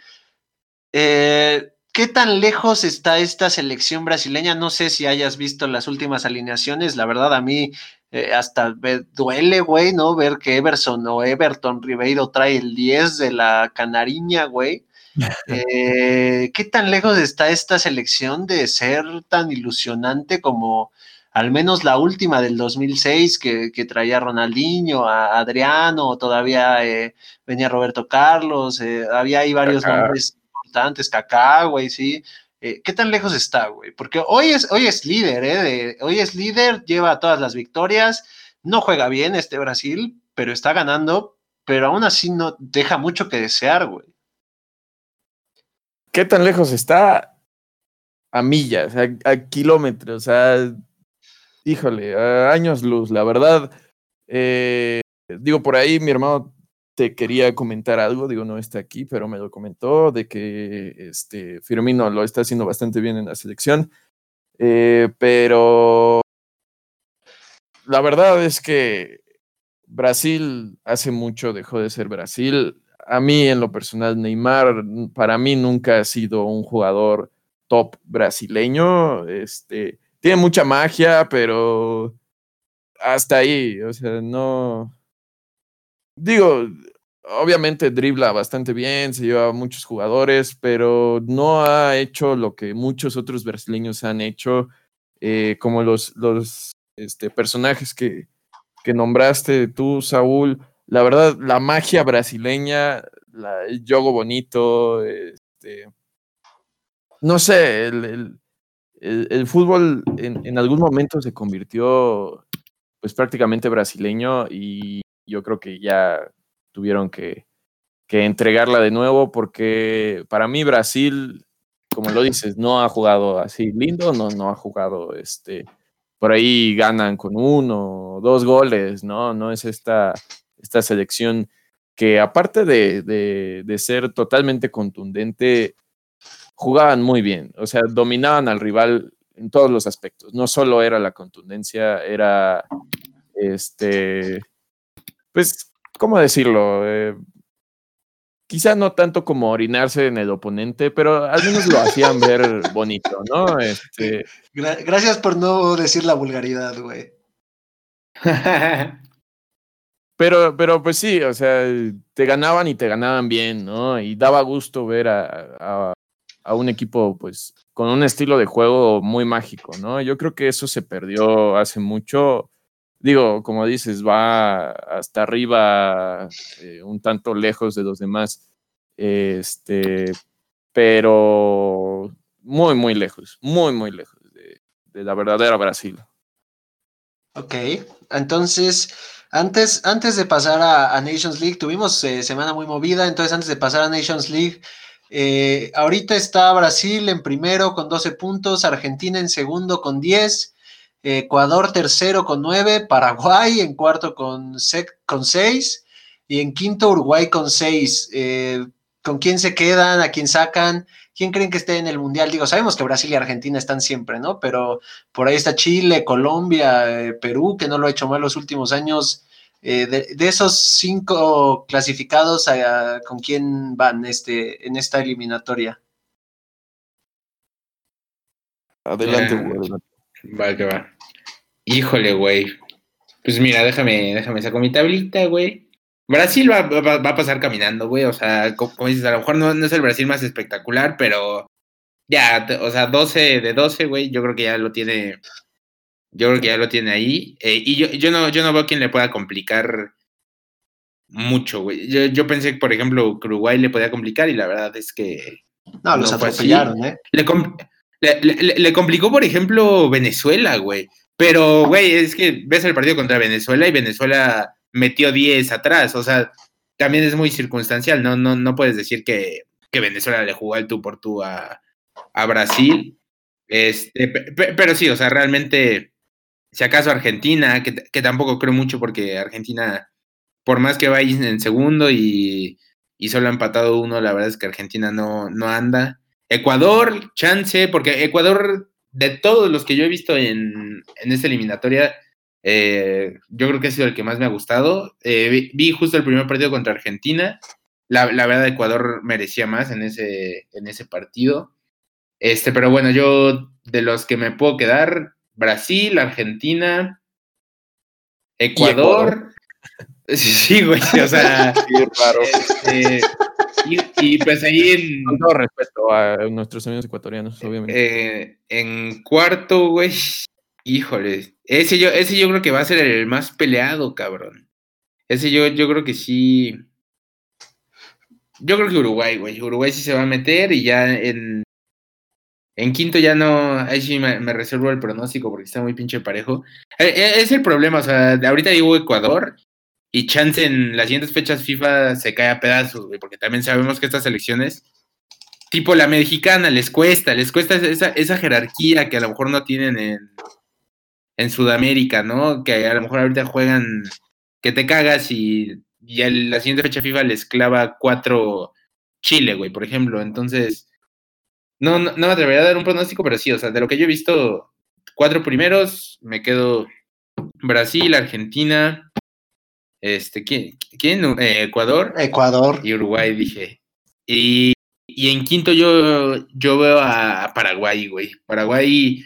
Eh, ¿Qué tan lejos está esta selección brasileña? No sé si hayas visto las últimas alineaciones. La verdad, a mí eh, hasta me duele, güey, ¿no? Ver que Everson o Everton Ribeiro trae el 10 de la Canariña, güey. Eh, ¿Qué tan lejos está esta selección de ser tan ilusionante como al menos la última del 2006 que, que traía Ronaldinho, a Adriano, todavía eh, venía Roberto Carlos, eh, había ahí varios nombres importantes, Kaká, güey, sí. ¿Qué tan lejos está, güey? Porque hoy es, hoy es líder, ¿eh? hoy es líder, lleva todas las victorias, no juega bien este Brasil, pero está ganando, pero aún así no deja mucho que desear, güey. ¿Qué tan lejos está? A millas, a, kilómetros, o sea, híjole, a años luz, la verdad. Eh, digo, por ahí mi hermano quería comentar algo, digo, no está aquí, pero me lo comentó de que este, Firmino lo está haciendo bastante bien en la selección, eh, pero la verdad es que Brasil hace mucho dejó de ser Brasil a mí en lo personal, Neymar para mí nunca ha sido un jugador top brasileño. Este, tiene mucha magia, pero hasta ahí, o sea, no. Digo, obviamente dribla bastante bien, se lleva a muchos jugadores, pero no ha hecho lo que muchos otros brasileños han hecho, eh, como los, los este, personajes que, que nombraste tú, Saúl. La verdad, la magia brasileña, el yogo bonito, este, no sé, el, fútbol en, algún momento se convirtió pues prácticamente brasileño y yo creo que ya tuvieron que, que entregarla de nuevo porque para mí Brasil, como lo dices, no ha jugado así lindo, no, no ha jugado este, por ahí ganan con uno, dos goles, ¿no? No es esta, esta selección que aparte de, de, ser totalmente contundente, jugaban muy bien, o sea, dominaban al rival en todos los aspectos. No solo era la contundencia, era este, pues, ¿cómo decirlo? Eh, quizá no tanto como orinarse en el oponente, pero al menos lo hacían ver bonito, ¿no? Este... Gracias por no decir la vulgaridad, güey. Pero, pero pues sí, o sea, te ganaban y te ganaban bien, ¿no? Y daba gusto ver a, a, un equipo, pues, con un estilo de juego muy mágico, ¿no? Yo creo que eso se perdió hace mucho. Digo, como dices, va hasta arriba, eh, un tanto lejos de los demás. Este, pero muy, muy lejos, muy, muy lejos de, la verdadera Brasil. Ok, entonces antes, antes de pasar a, Nations League, tuvimos eh, semana muy movida, entonces antes de pasar a Nations League, eh, ahorita está Brasil en primero con 12 puntos, Argentina en segundo con 10, Ecuador tercero con 9, Paraguay en cuarto con, con 6 y en quinto Uruguay con 6. Eh, ¿Con quién se quedan? ¿A quién sacan? ¿Quién creen que esté en el Mundial? Digo, sabemos que Brasil y Argentina están siempre, ¿no? Pero por ahí está Chile, Colombia, eh, Perú, que no lo ha hecho mal los últimos años. Eh, de, esos cinco clasificados, ¿con quién van este, en esta eliminatoria? Adelante, güey. Va, que va. Híjole, güey. Pues mira, déjame, déjame saco mi tablita, güey. Brasil va, a pasar caminando, güey. O sea, como, dices, a lo mejor no, es el Brasil más espectacular, pero ya, o sea, 12 de 12, güey, yo creo que ya lo tiene. Yo creo que ya lo tiene ahí. Eh, y yo, yo, no, yo no veo quién le pueda complicar mucho, güey. Yo, pensé, por ejemplo, que Uruguay le podía complicar y la verdad es que. No, los atropellaron, ¿eh? Le, le, complicó, por ejemplo, Venezuela, güey. Pero, güey, es que ves el partido contra Venezuela y Venezuela metió 10 atrás, o sea, también es muy circunstancial, no, no, no puedes decir que, que Venezuela le jugó al tú por tú a, a Brasil, este, pero sí, o sea, realmente, si acaso Argentina, que, que, tampoco creo mucho porque Argentina, por más que vaya en segundo y, y solo ha empatado uno, la verdad es que Argentina no, no anda. Ecuador, chance, porque Ecuador, de todos los que yo he visto en, en esta eliminatoria, eh, yo creo que ha sido el que más me ha gustado. Eh, vi, justo el primer partido contra Argentina. La, la, verdad, Ecuador merecía más en ese, en ese partido. Este, pero bueno, yo de los que me puedo quedar, Brasil, Argentina, Ecuador. Sí, güey, o sea. Este, y, pues ahí en. Con todo respeto a nuestros amigos ecuatorianos, obviamente. Eh, en cuarto, güey, Híjole, ese yo, ese yo creo que va a ser el más peleado, cabrón. Ese yo, yo creo que sí. Yo creo que Uruguay, güey. Uruguay sí se va a meter y ya en. En quinto ya no. Ahí sí me, reservo el pronóstico porque está muy pinche parejo. E, e, es el problema, o sea, ahorita digo Ecuador y chance en las siguientes fechas FIFA se cae a pedazos, güey, porque también sabemos que estas elecciones, tipo la mexicana, les cuesta, les cuesta esa, esa jerarquía que a lo mejor no tienen en, en Sudamérica, ¿no? Que a lo mejor ahorita juegan que te cagas y, ya la siguiente fecha FIFA les clava cuatro Chile, güey, por ejemplo. Entonces, no, no, me atrevería a dar un pronóstico, pero sí, o sea, de lo que yo he visto, cuatro primeros, me quedo Brasil, Argentina, este, ¿quién? quién? Eh, Ecuador. Ecuador. Y Uruguay, dije. Y, y en quinto yo, yo veo a Paraguay, güey. Paraguay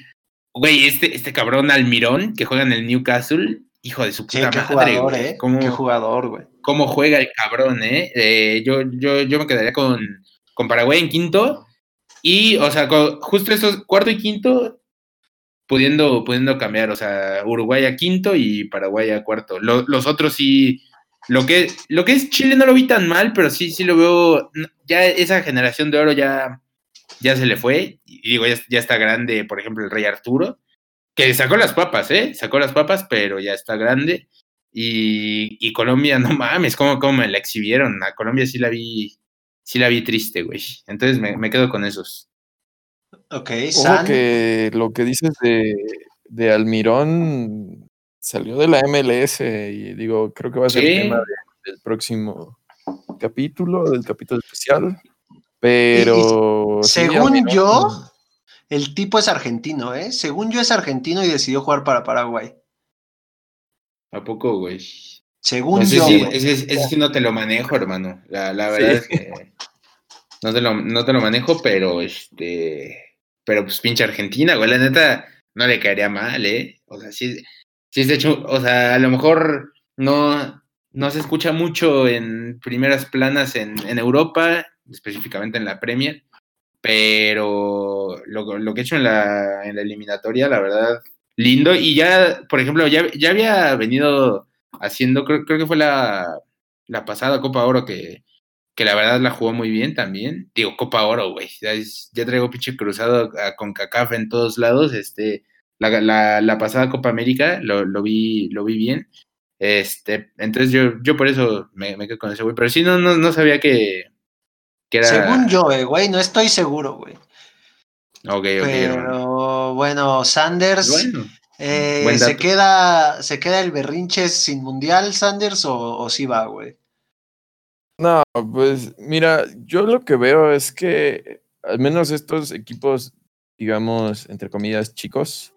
Güey, este, este cabrón Almirón que juega en el Newcastle, hijo de su puta qué Jugador, ¿eh? Qué jugador, güey. Cómo juega el cabrón, ¿eh? eh yo, yo, yo me quedaría con, con Paraguay en quinto. Y, o sea, justo esos cuarto y quinto, pudiendo, pudiendo cambiar. O sea, Uruguay a quinto y Paraguay a cuarto. los otros sí. Lo que, lo que es Chile no lo vi tan mal, pero sí, sí lo veo. Ya esa generación de oro ya ya se le fue, y digo, ya, está grande, por ejemplo, el Rey Arturo, que sacó las papas, ¿eh? Sacó las papas, pero ya está grande. Y, Colombia, no mames, ¿cómo, ¿cómo, me la exhibieron? A Colombia sí la vi, sí la vi triste, güey. Entonces me, quedo con esos. Ok, San. que lo que dices de, de, Almirón salió de la MLS y digo, creo que va a ser el tema del próximo capítulo, del capítulo especial. Pero. según yo, el tipo es argentino, ¿eh? Según yo es argentino y decidió jugar para Paraguay. ¿A poco, güey? Según yo. ese, sí no te lo manejo, hermano. La, verdad es que no te, lo, no te lo manejo, pero este. Pero pues pinche Argentina, güey. La neta no le caería mal, ¿eh? O sea, sí, sí es hecho, o sea, a lo mejor no, no se escucha mucho en primeras planas en, en Europa, específicamente en la Premier, pero lo, lo que he hecho en la, en la, eliminatoria, la verdad, lindo. Y ya, por ejemplo, ya, ya había venido haciendo, creo, creo que fue la, la, pasada Copa Oro que, que la verdad la jugó muy bien también. Digo, Copa Oro, güey. Ya, ya, traigo pinche cruzado con CACAF en todos lados. Este, la, la, la pasada Copa América lo, lo, vi, lo vi bien. Este, entonces yo, yo por eso me, me quedo con ese güey. Pero sí, no, no, no sabía que, según yo, eh, güey, no estoy seguro, güey. Ok, ok. Pero bueno, Sanders. Eh, ¿se, queda, ¿Se queda el berrinche sin mundial, Sanders, o, o sí va, güey? No, pues mira, yo lo que veo es que al menos estos equipos, digamos, entre comillas, chicos,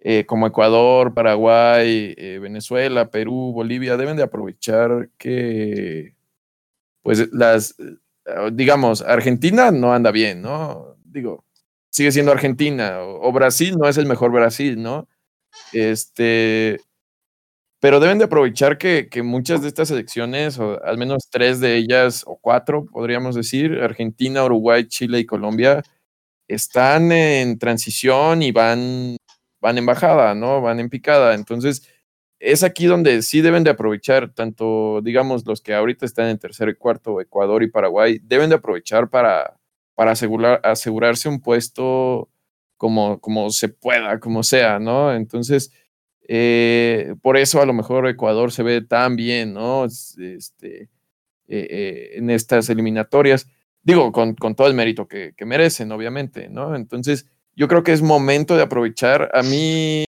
eh, como Ecuador, Paraguay, Venezuela, Perú, Bolivia, deben de aprovechar que pues las eh, digamos, Argentina no anda bien, ¿no? Digo, sigue siendo Argentina, o, Brasil no es el mejor Brasil, ¿no? Este, pero deben de aprovechar que, que, muchas de estas elecciones, o al menos tres de ellas, o cuatro, podríamos decir, Argentina, Uruguay, Chile y Colombia, están en transición y van, van en bajada, ¿no? Van en picada. Entonces, es aquí donde sí deben de aprovechar, tanto, digamos, los que ahorita están en tercero y cuarto, Ecuador y Paraguay, deben de aprovechar para, para asegurar, asegurarse un puesto como, como se pueda, como sea, ¿no? Entonces, eh, por eso a lo mejor Ecuador se ve tan bien, ¿no? Este, eh, eh, en estas eliminatorias. Digo, con, con todo el mérito que, merecen, obviamente, ¿no? Entonces, yo creo que es momento de aprovechar. A mí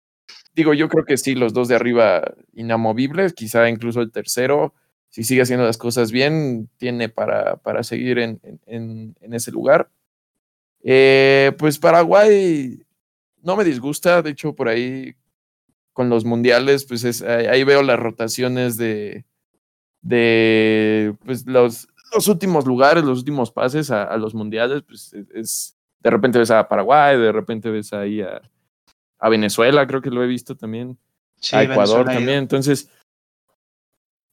digo, yo creo que sí, los dos de arriba inamovibles, quizá incluso el tercero, si sigue haciendo las cosas bien, tiene para, para seguir en, en, ese lugar. Pues Paraguay no me disgusta, de hecho por ahí con los mundiales, pues es, ahí veo las rotaciones de, de pues los, los últimos lugares, los últimos pases a, a los mundiales, pues es, de repente ves a Paraguay, de repente ves ahí a, a Venezuela, creo que lo he visto también, a Ecuador también. Entonces,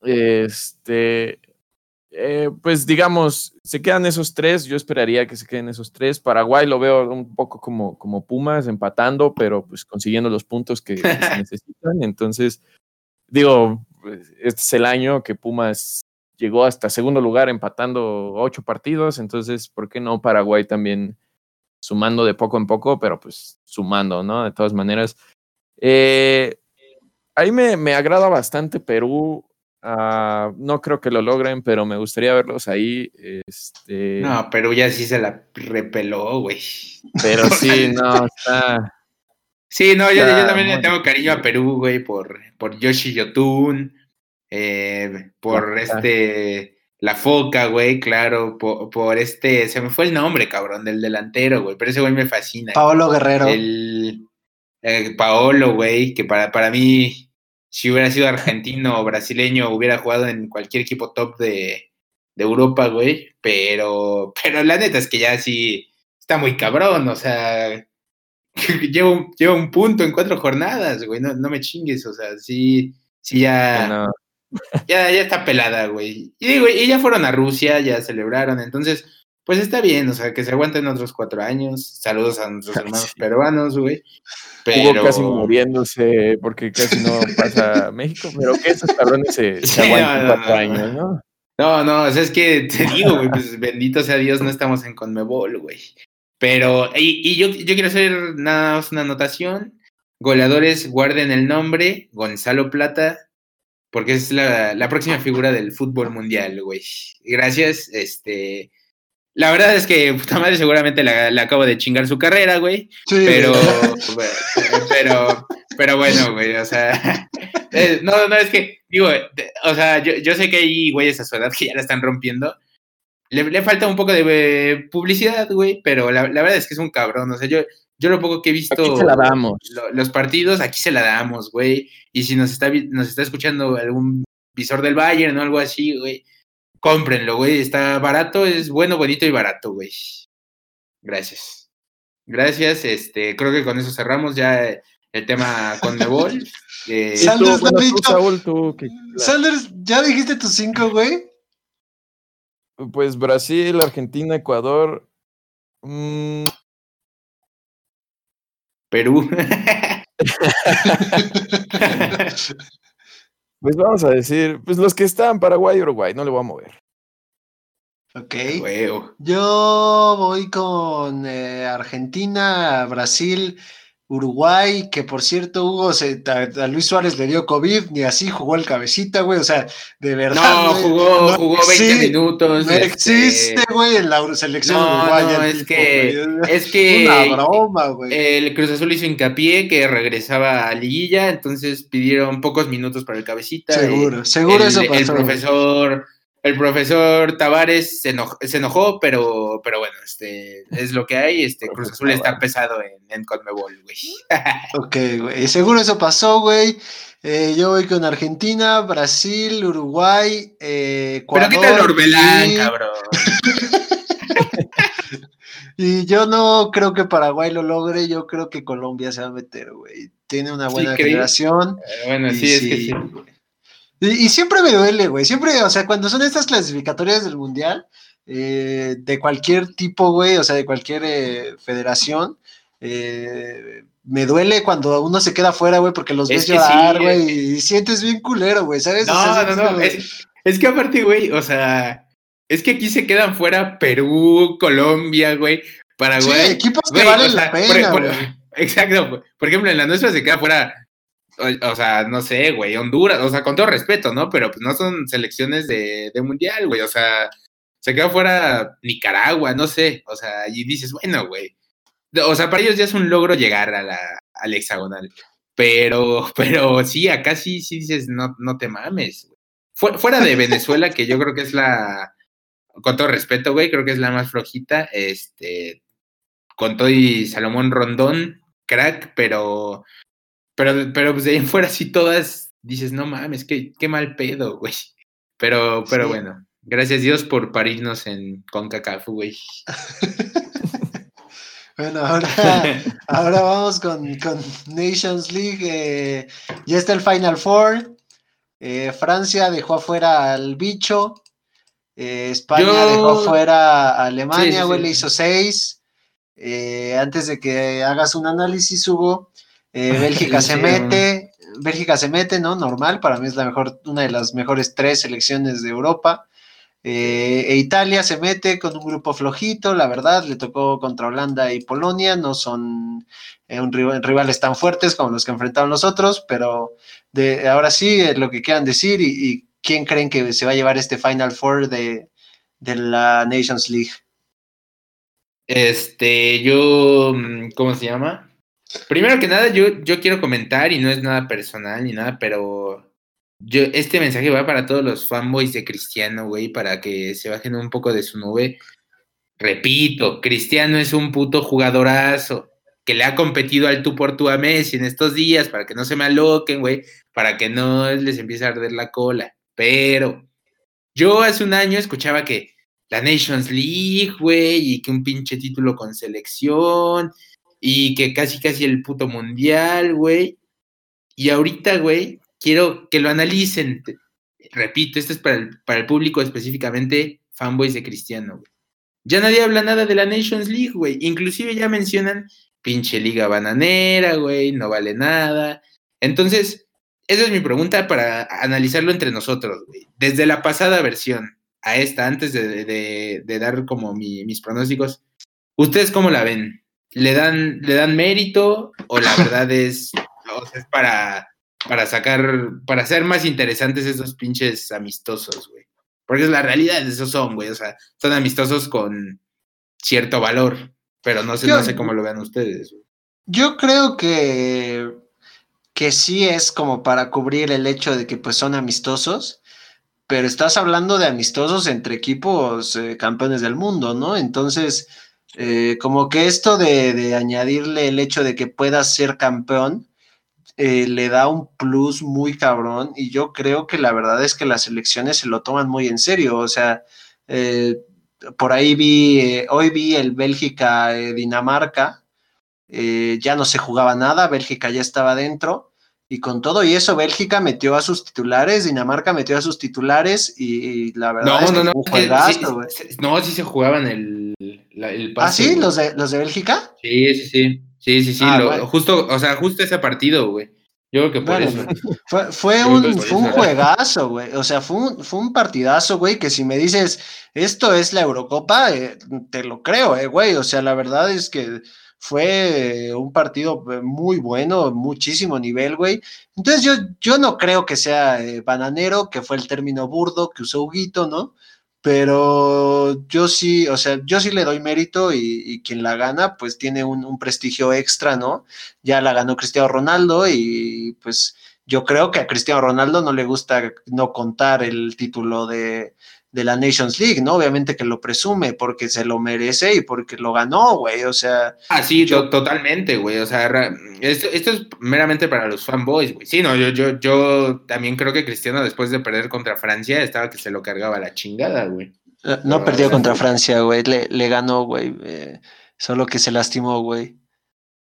este, eh, pues digamos, se quedan esos tres, yo esperaría que se queden esos tres. Paraguay lo veo un poco como, como Pumas, empatando, pero pues consiguiendo los puntos que, se necesitan. Entonces, digo, pues, este es el año que Pumas llegó hasta segundo lugar empatando ocho partidos, entonces, ¿por qué no Paraguay también? sumando de poco en poco, pero pues sumando, ¿no? De todas maneras. Eh, ahí me, me, agrada bastante Perú. Uh, no creo que lo logren, pero me gustaría verlos ahí. Este... No, Perú ya sí se la repeló, güey. Pero sí, no, está. Sí, no, yo, yo, también le tengo cariño a Perú, güey, por, por Yoshi Yotun, eh, por este la Foca, güey, claro, por, este, se me fue el nombre, cabrón, del delantero, güey, pero ese güey me fascina. Paolo Guerrero. El, Paolo, güey, que para, para mí, si hubiera sido argentino o brasileño, hubiera jugado en cualquier equipo top de, de Europa, güey, pero, pero la neta es que ya sí está muy cabrón, o sea, llevo, llevo un punto en cuatro jornadas, güey, no, no me chingues, o sea, sí, sí ya ya, ya está pelada, güey. Y digo, y ya fueron a Rusia, ya celebraron, entonces, pues está bien, o sea, que se aguanten otros cuatro años. Saludos a nuestros hermanos peruanos, güey. Pero... casi muriéndose porque casi no pasa México, pero que esos cabrones se, aguantan cuatro años, ¿no? No, no, o sea, es que te digo, güey, pues bendito sea Dios, no estamos en Conmebol, güey. Pero, y, y yo, yo quiero hacer nada más una anotación. goleadores, guarden el nombre, Gonzalo Plata, porque es la, la próxima figura del fútbol mundial, güey. Gracias, este... La verdad es que puta madre seguramente le acabo de chingar su carrera, güey. Pero, pero, pero bueno, güey, o sea, eh, no, no, es que, digo, o sea, yo, yo sé que hay güeyes a su edad que ya la están rompiendo. Le, le falta un poco de publicidad, güey, pero la, la, verdad es que es un cabrón. O sea, yo, yo lo poco que he visto. Aquí se la damos. los partidos, aquí se la damos, güey. Y si nos está, nos está escuchando algún visor del Bayern o algo así, güey, cómprenlo, güey. Está barato, es bueno, bonito y barato, güey. Gracias. Gracias, este, creo que con eso cerramos ya el tema con Nebol. Eh, Sanders, bueno, tú, Saúl, tú, Sanders, ¿ya dijiste tus cinco, güey? Pues Brasil, Argentina, Ecuador. Mmm, Perú. pues vamos a decir, pues los que están, Paraguay, Uruguay, no le voy a mover. Ok. Yo voy con eh, Argentina, Brasil, Uruguay, que por cierto, Hugo, se, a, Luis Suárez le dio COVID, ni así jugó el cabecita, güey, o sea, de verdad. No, jugó, jugó 20 minutos. No este existe, güey, en la selección no, uruguaya. No, es que, es que. Una broma, güey. El Cruz Azul hizo hincapié que regresaba a Liguilla, entonces pidieron pocos minutos para el cabecita. Seguro, seguro eso pasó. El profesor el profesor Tavares se enojó, pero, pero bueno, este es lo que hay. Este Cruz Azul está pesado en, en Conmebol, güey. ok, güey. Seguro eso pasó, güey. Eh, yo voy con Argentina, Brasil, Uruguay, eh, Ecuador. Pero quita el Orbelán, cabrón. y yo no creo que Paraguay lo logre, yo creo que Colombia se va a meter, güey. Tiene una buena generación. Eh, bueno, sí, es que sí. Y, siempre me duele, güey. Siempre, o sea, cuando son estas clasificatorias del mundial, eh, de cualquier tipo, güey, o sea, de cualquier eh, federación, eh, me duele cuando uno se queda fuera, güey, porque los ves llorar, güey, y sientes bien culero, güey, ¿sabes? No, no, no. Es, que aparte, güey, o sea, es que aquí se quedan fuera Perú, Colombia, güey, Paraguay. Sí, equipos que valen la pena. Exacto. Por ejemplo, en la nuestra se queda fuera o, sea, no sé, güey, Honduras, o sea, con todo respeto, ¿no? Pero pues no son selecciones de, mundial, güey, o sea, se queda fuera Nicaragua, no sé, o sea, y dices, bueno, güey, o sea, para ellos ya es un logro llegar a la, al hexagonal, pero, pero sí, acá sí, sí dices, no, no te mames, fuera de Venezuela, que yo creo que es la, con todo respeto, güey, creo que es la más flojita, este, con todo y Salomón Rondón, crack, pero pero, pero pues de ahí en fuera sí todas dices, no mames, qué, qué mal pedo, güey. Pero, pero bueno, gracias Dios por parirnos en CONCACAF, güey. bueno, ahora, ahora vamos con, con Nations League. Eh, ya está el Final Four. Eh, Francia dejó afuera al bicho. Eh, España dejó afuera a Alemania, güey, le hizo seis. antes de que hagas un análisis, Hugo, eh, Bélgica se mete, Bélgica se mete, ¿no? Normal, para mí es la mejor, una de las mejores tres selecciones de Europa. Eh, e Italia se mete con un grupo flojito, la verdad, le tocó contra Holanda y Polonia, no son eh, un rivales tan fuertes como los que enfrentaron los otros, pero de, ahora sí, lo que quieran decir y, quién creen que se va a llevar este Final Four de, de la Nations League. Este, yo, mm, ¿cómo se llama? Primero que nada, yo, yo quiero comentar, y no es nada personal ni nada, pero yo, este mensaje va para todos los fanboys de Cristiano, güey, para que se bajen un poco de su nube. Repito, Cristiano es un puto jugadorazo que le ha competido al tú por tú a Messi en estos días para que no se me aloquen, güey, para que no les empiece a arder la cola. Pero yo hace un año escuchaba que la Nations League, güey, y que un pinche título con selección, y que casi casi el puto mundial, güey. Y ahorita, güey, quiero que lo analicen. Repito, esto es para el, para el público específicamente fanboys de Cristiano, güey. Ya nadie habla nada de la Nations League, güey. Inclusive ya mencionan pinche liga bananera, güey, no vale nada. Entonces, esa es mi pregunta para analizarlo entre nosotros, güey. Desde la pasada versión a esta, antes de, de, dar como mis pronósticos, ¿ustedes cómo la ven? Le dan, le dan mérito o la verdad es o sea, es para, para sacar, para hacer más interesantes esos pinches amistosos, güey. Porque es la realidad, esos son, güey, o sea, son amistosos con cierto valor, pero no sé, no sé cómo lo vean ustedes. Güey. Yo creo que, que sí es como para cubrir el hecho de que pues son amistosos, pero estás hablando de amistosos entre equipos eh, campeones del mundo, ¿no? Entonces, eh, como que esto de, añadirle el hecho de que puedas ser campeón, eh, le da un plus muy cabrón y yo creo que la verdad es que las elecciones se lo toman muy en serio, o sea, por ahí vi, hoy vi el Bélgica-Dinamarca, ya no se jugaba nada, Bélgica ya estaba dentro y con todo y eso, Bélgica metió a sus titulares, Dinamarca metió a sus titulares y, la verdad es que no, no, no, sí se jugaban el, el ¿Ah, sí? ¿Los de, ¿Los de Bélgica? Sí, sí, sí. Sí, sí, sí. Ah, justo, o sea, justo ese partido, güey. Yo creo que por eso. Fue, fue un, fue un juegazo, güey. O sea, fue un, fue un partidazo, güey, que si me dices, esto es la Eurocopa, eh, te lo creo, eh, güey. O sea, la verdad es que fue un partido eh, muy bueno, muchísimo nivel, güey. Entonces yo, yo no creo que sea eh, bananero, que fue el término burdo que usó Huguito, ¿no? Pero yo sí, o sea, yo sí le doy mérito y, quien la gana, pues tiene un, un, prestigio extra, ¿no? Ya la ganó Cristiano Ronaldo y pues yo creo que a Cristiano Ronaldo no le gusta no contar el título de, de la Nations League, ¿no? Obviamente que lo presume porque se lo merece y porque lo ganó, güey, o sea. Ah, sí, totalmente, güey, o sea, esto, es meramente para los fanboys, güey. Sí, no, yo, yo, yo también creo que Cristiano después de perder contra Francia estaba que se lo cargaba la chingada, güey. Eh, no, perdió contra Francia, güey, le, le ganó, güey, eh, solo que se lastimó, güey.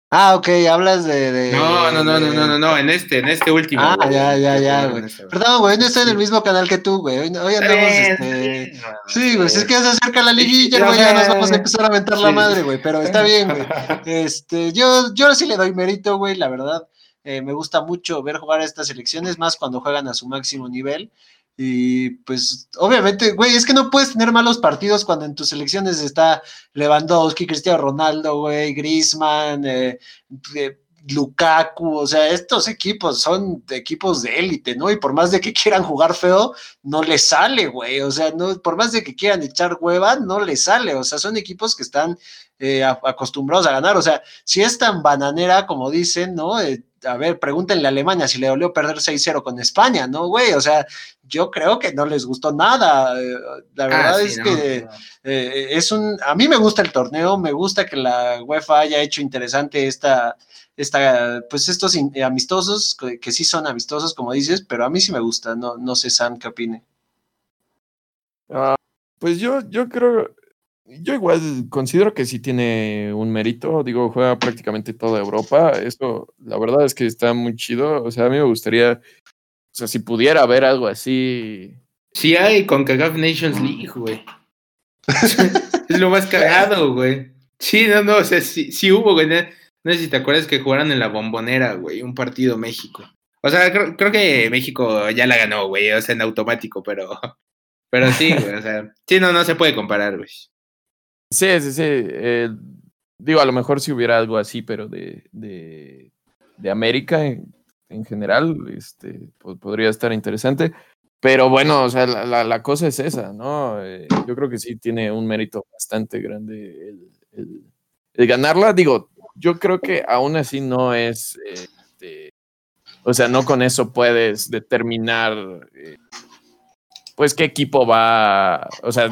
Ah, ok, hablas de, no, no, no, no, no, no, no, en este, en este último. Ah, ya, ya, ya, güey. Perdón, güey, no estoy en el mismo canal que tú, güey. Hoy, andamos, este... Sí, güey, si es que ya se acerca la liguilla, güey, ya nos vamos a empezar a aventar la madre, güey, pero está bien, güey. Este, yo, yo sí le doy mérito, güey, la verdad. Eh, me gusta mucho ver jugar a estas selecciones, más cuando juegan a su máximo nivel. Y pues, obviamente, güey, es que no puedes tener malos partidos cuando en tus selecciones está Lewandowski, Cristiano Ronaldo, güey, Griezmann, eh, eh, Lukaku, o sea, estos equipos son equipos de élite, ¿no? Y por más de que quieran jugar feo, no les sale, güey, o sea, no, por más de que quieran echar hueva, no les sale, o sea, son equipos que están eh, acostumbrados a ganar, o sea, si es tan bananera como dicen, ¿no? A ver, pregúntenle a Alemania si le dolió perder 6-0 con España, ¿no, güey? O sea, yo creo que no les gustó nada. Eh, la ah, verdad es que eh, es un. A mí me gusta el torneo, me gusta que la UEFA haya hecho interesante esta. esta pues estos amistosos, que, sí son amistosos, como dices, pero a mí sí me gusta. No, no sé, Sam, qué opine. Ah, pues yo, yo creo, yo igual considero que sí tiene un mérito, digo, juega prácticamente toda Europa, eso la verdad es que está muy chido, o sea, a mí me gustaría, o sea, si pudiera haber algo así. Sí hay con CACAF Nations League, güey. es lo más cagado, güey. Sí, no, no, o sea, sí, sí hubo, güey. No, sé si te acuerdas que jugaran en la bombonera, güey, un partido México. O sea, creo, creo que México ya la ganó, güey, o sea, en automático, pero, pero sí, güey, o sea, sí, no, no se puede comparar, güey. Sí, sí, sí. Eh, digo, a lo mejor si hubiera algo así, pero de, de, de América en, en, general, este, podría estar interesante. Pero bueno, o sea, la, la, cosa es esa, ¿no? Eh, yo creo que sí tiene un mérito bastante grande el, ganarla. Digo, yo creo que aún así no es, este, o sea, no con eso puedes determinar eh, pues qué equipo va, o sea,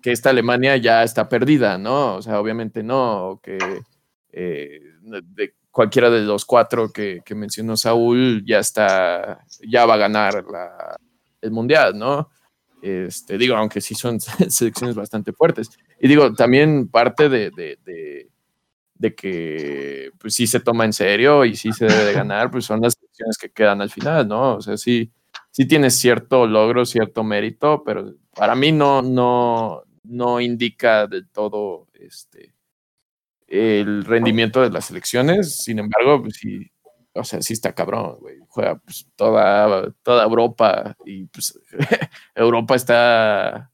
que esta Alemania ya está perdida, ¿no? O sea, obviamente no, que eh, de cualquiera de los cuatro que, mencionó Saúl ya está, ya va a ganar el mundial, ¿no? Este, digo, aunque sí son selecciones bastante fuertes. Y digo, también parte de, de, de, que pues sí se toma en serio y sí se debe de ganar, pues son las selecciones que quedan al final, ¿no? O sea, sí sí tiene cierto logro, cierto mérito, pero para mí no, no, no indica del todo este, el rendimiento de las elecciones. Sin embargo, pues sí, o sea, sí está cabrón, güey. Juega pues, toda, toda Europa y pues Europa está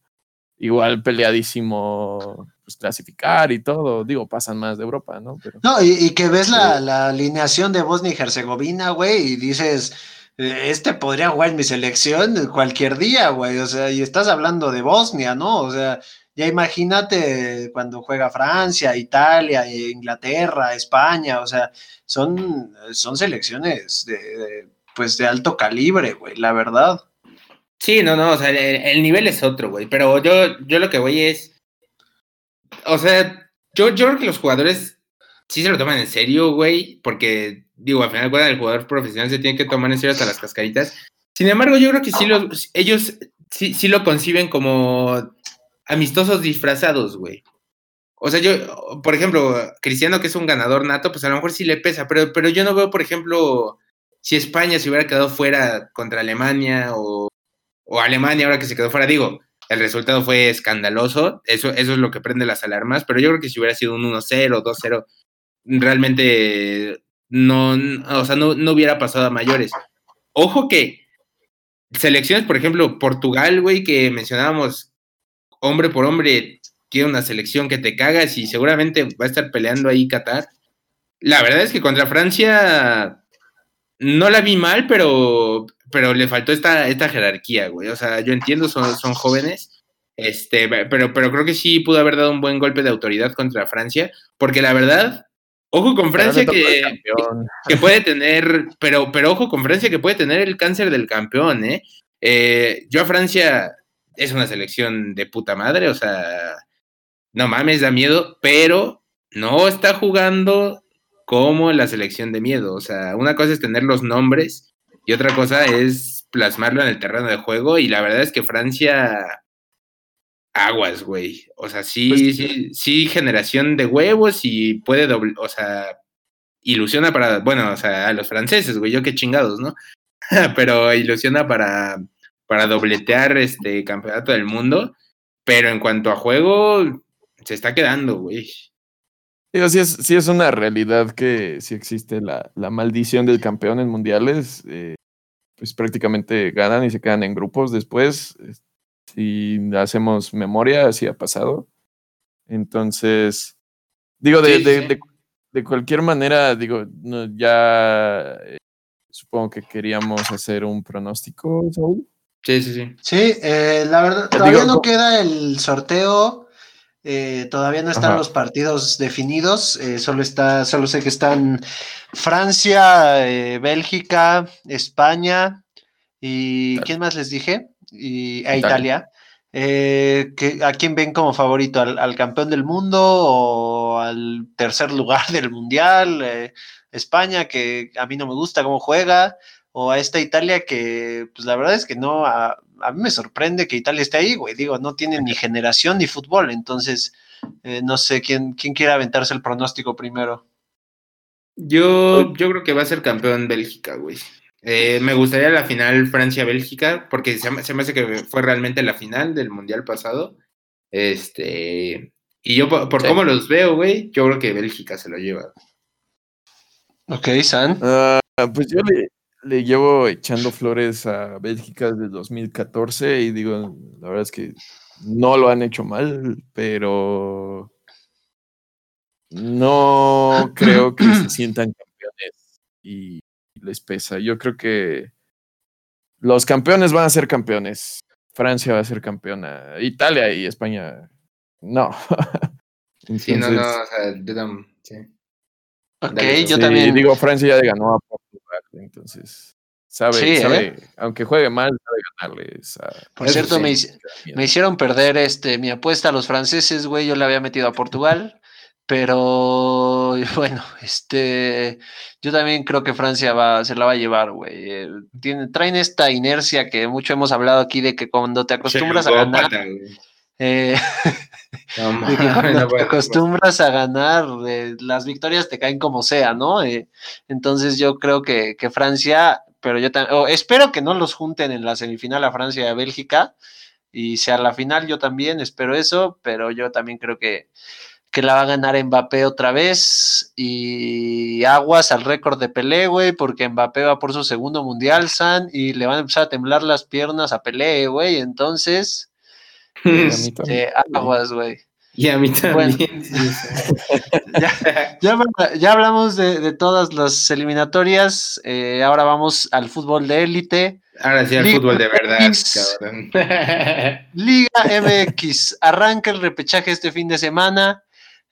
igual peleadísimo pues, clasificar y todo. Digo, pasan más de Europa, ¿no? Pero, no, y, que ves la, la, alineación de Bosnia y Herzegovina, güey, y dices, este podría jugar en mi selección cualquier día, güey. O sea, y estás hablando de Bosnia, ¿no? O sea, ya imagínate cuando juega Francia, Italia, Inglaterra, España, o sea, son, son selecciones de, pues de alto calibre, güey, la verdad. Sí, no, no, o sea, el, nivel es otro, güey, pero yo, yo lo que voy es, o sea, yo, yo creo que los jugadores sí se lo toman en serio, güey, porque, digo, al final, el jugador profesional se tiene que tomar en serio hasta las cascaritas. Sin embargo, yo creo que sí ellos sí, sí lo conciben como amistosos disfrazados, güey. O sea, yo, por ejemplo, Cristiano, que es un ganador nato, pues a lo mejor sí le pesa, pero, pero yo no veo, por ejemplo, si España se hubiera quedado fuera contra Alemania o, o Alemania ahora que se quedó fuera, digo, el resultado fue escandaloso, eso, eso es lo que prende las alarmas, pero yo creo que si hubiera sido un 1-0, 2-0, realmente no, o sea, no, no hubiera pasado a mayores. Ojo que selecciones, por ejemplo, Portugal, güey, que mencionábamos hombre por hombre, tiene una selección que te cagas y seguramente va a estar peleando ahí Qatar. La verdad es que contra Francia no la vi mal, pero, pero le faltó esta, esta jerarquía, güey. O sea, yo entiendo, son, son jóvenes, este, pero, pero creo que sí pudo haber dado un buen golpe de autoridad contra Francia, porque la verdad, ojo con Francia que, que, puede tener, pero, pero ojo con Francia que puede tener el cáncer del campeón, ¿eh? eh yo a Francia es una selección de puta madre, o sea, no mames, da miedo, pero no está jugando como la selección de miedo. O sea, una cosa es tener los nombres y otra cosa es plasmarlo en el terreno de juego. Y la verdad es que Francia, aguas, güey. O sea, sí, pues sí, sí, generación de huevos y puede doble, o sea, ilusiona para, bueno, o sea, a los franceses, güey, yo qué chingados, ¿no? Pero ilusiona para para dobletear este campeonato del mundo, pero en cuanto a juego, se está quedando, güey. Digo, sí es, sí es una realidad que sí existe la, la maldición del campeón en mundiales. Eh, pues prácticamente ganan y se quedan en grupos después. Si hacemos memoria, así ha pasado. Entonces, digo, de, de, de, cualquier manera, digo, ya eh, supongo que queríamos hacer un pronóstico, Saúl. Sí, sí, sí. Sí, eh, la verdad, todavía no queda el sorteo, eh, todavía no están los partidos definidos, eh, solo está, solo sé que están Francia, Bélgica, España y ¿quién más les dije? Y a Italia. que, ¿A quién ven como favorito? ¿Al, ¿Al, campeón del mundo o al tercer lugar del mundial? España, que a mí no me gusta cómo juega o a esta Italia que, pues la verdad es que no, a, mí me sorprende que Italia esté ahí, güey, digo, no tiene ni generación ni fútbol, entonces eh, no sé quién, quién quiere aventarse el pronóstico primero. Yo, yo creo que va a ser campeón Bélgica, güey. Eh, me gustaría la final Francia-Bélgica, porque se, me hace que fue realmente la final del Mundial pasado. Este, y yo por, cómo los veo, güey, yo creo que Bélgica se lo lleva. Ok, San. Ah, pues yo le, le llevo echando flores a Bélgica desde 2014 y digo, la verdad es que no lo han hecho mal, pero no creo que se sientan campeones y les pesa. Yo creo que los campeones van a ser campeones. Francia va a ser campeona. Italia y España, no. sí, no, no, o sea, yo sí. Ok, yo también. Digo, Francia ya ganó a entonces, sabe, sabe aunque juegue mal, sabe ganarles. Por cierto, me, hicieron perder este mi apuesta a los franceses, güey, yo le había metido a Portugal, pero bueno, este, yo también creo que Francia va, se la va a llevar, güey. Eh, traen esta inercia que mucho hemos hablado aquí de que cuando te acostumbras a ganar... Eh, cuando te acostumbras a ganar, eh, las victorias te caen como sea, ¿no? Eh, entonces yo creo que, Francia, pero yo también, espero que no los junten en la semifinal a Francia y a Bélgica, y sea la final, yo también espero eso, pero yo también creo que, que la va a ganar Mbappé otra vez, y aguas al récord de Pelé, güey, porque Mbappé va por su segundo mundial, San, y le van a empezar a temblar las piernas a Pelé, güey, entonces... Este, aguas, güey. Y a mí también. ya, hablamos de, todas las eliminatorias. Eh, ahora vamos al fútbol de élite. Ahora sí, al fútbol de verdad, Liga MX. Arranca el repechaje este fin de semana.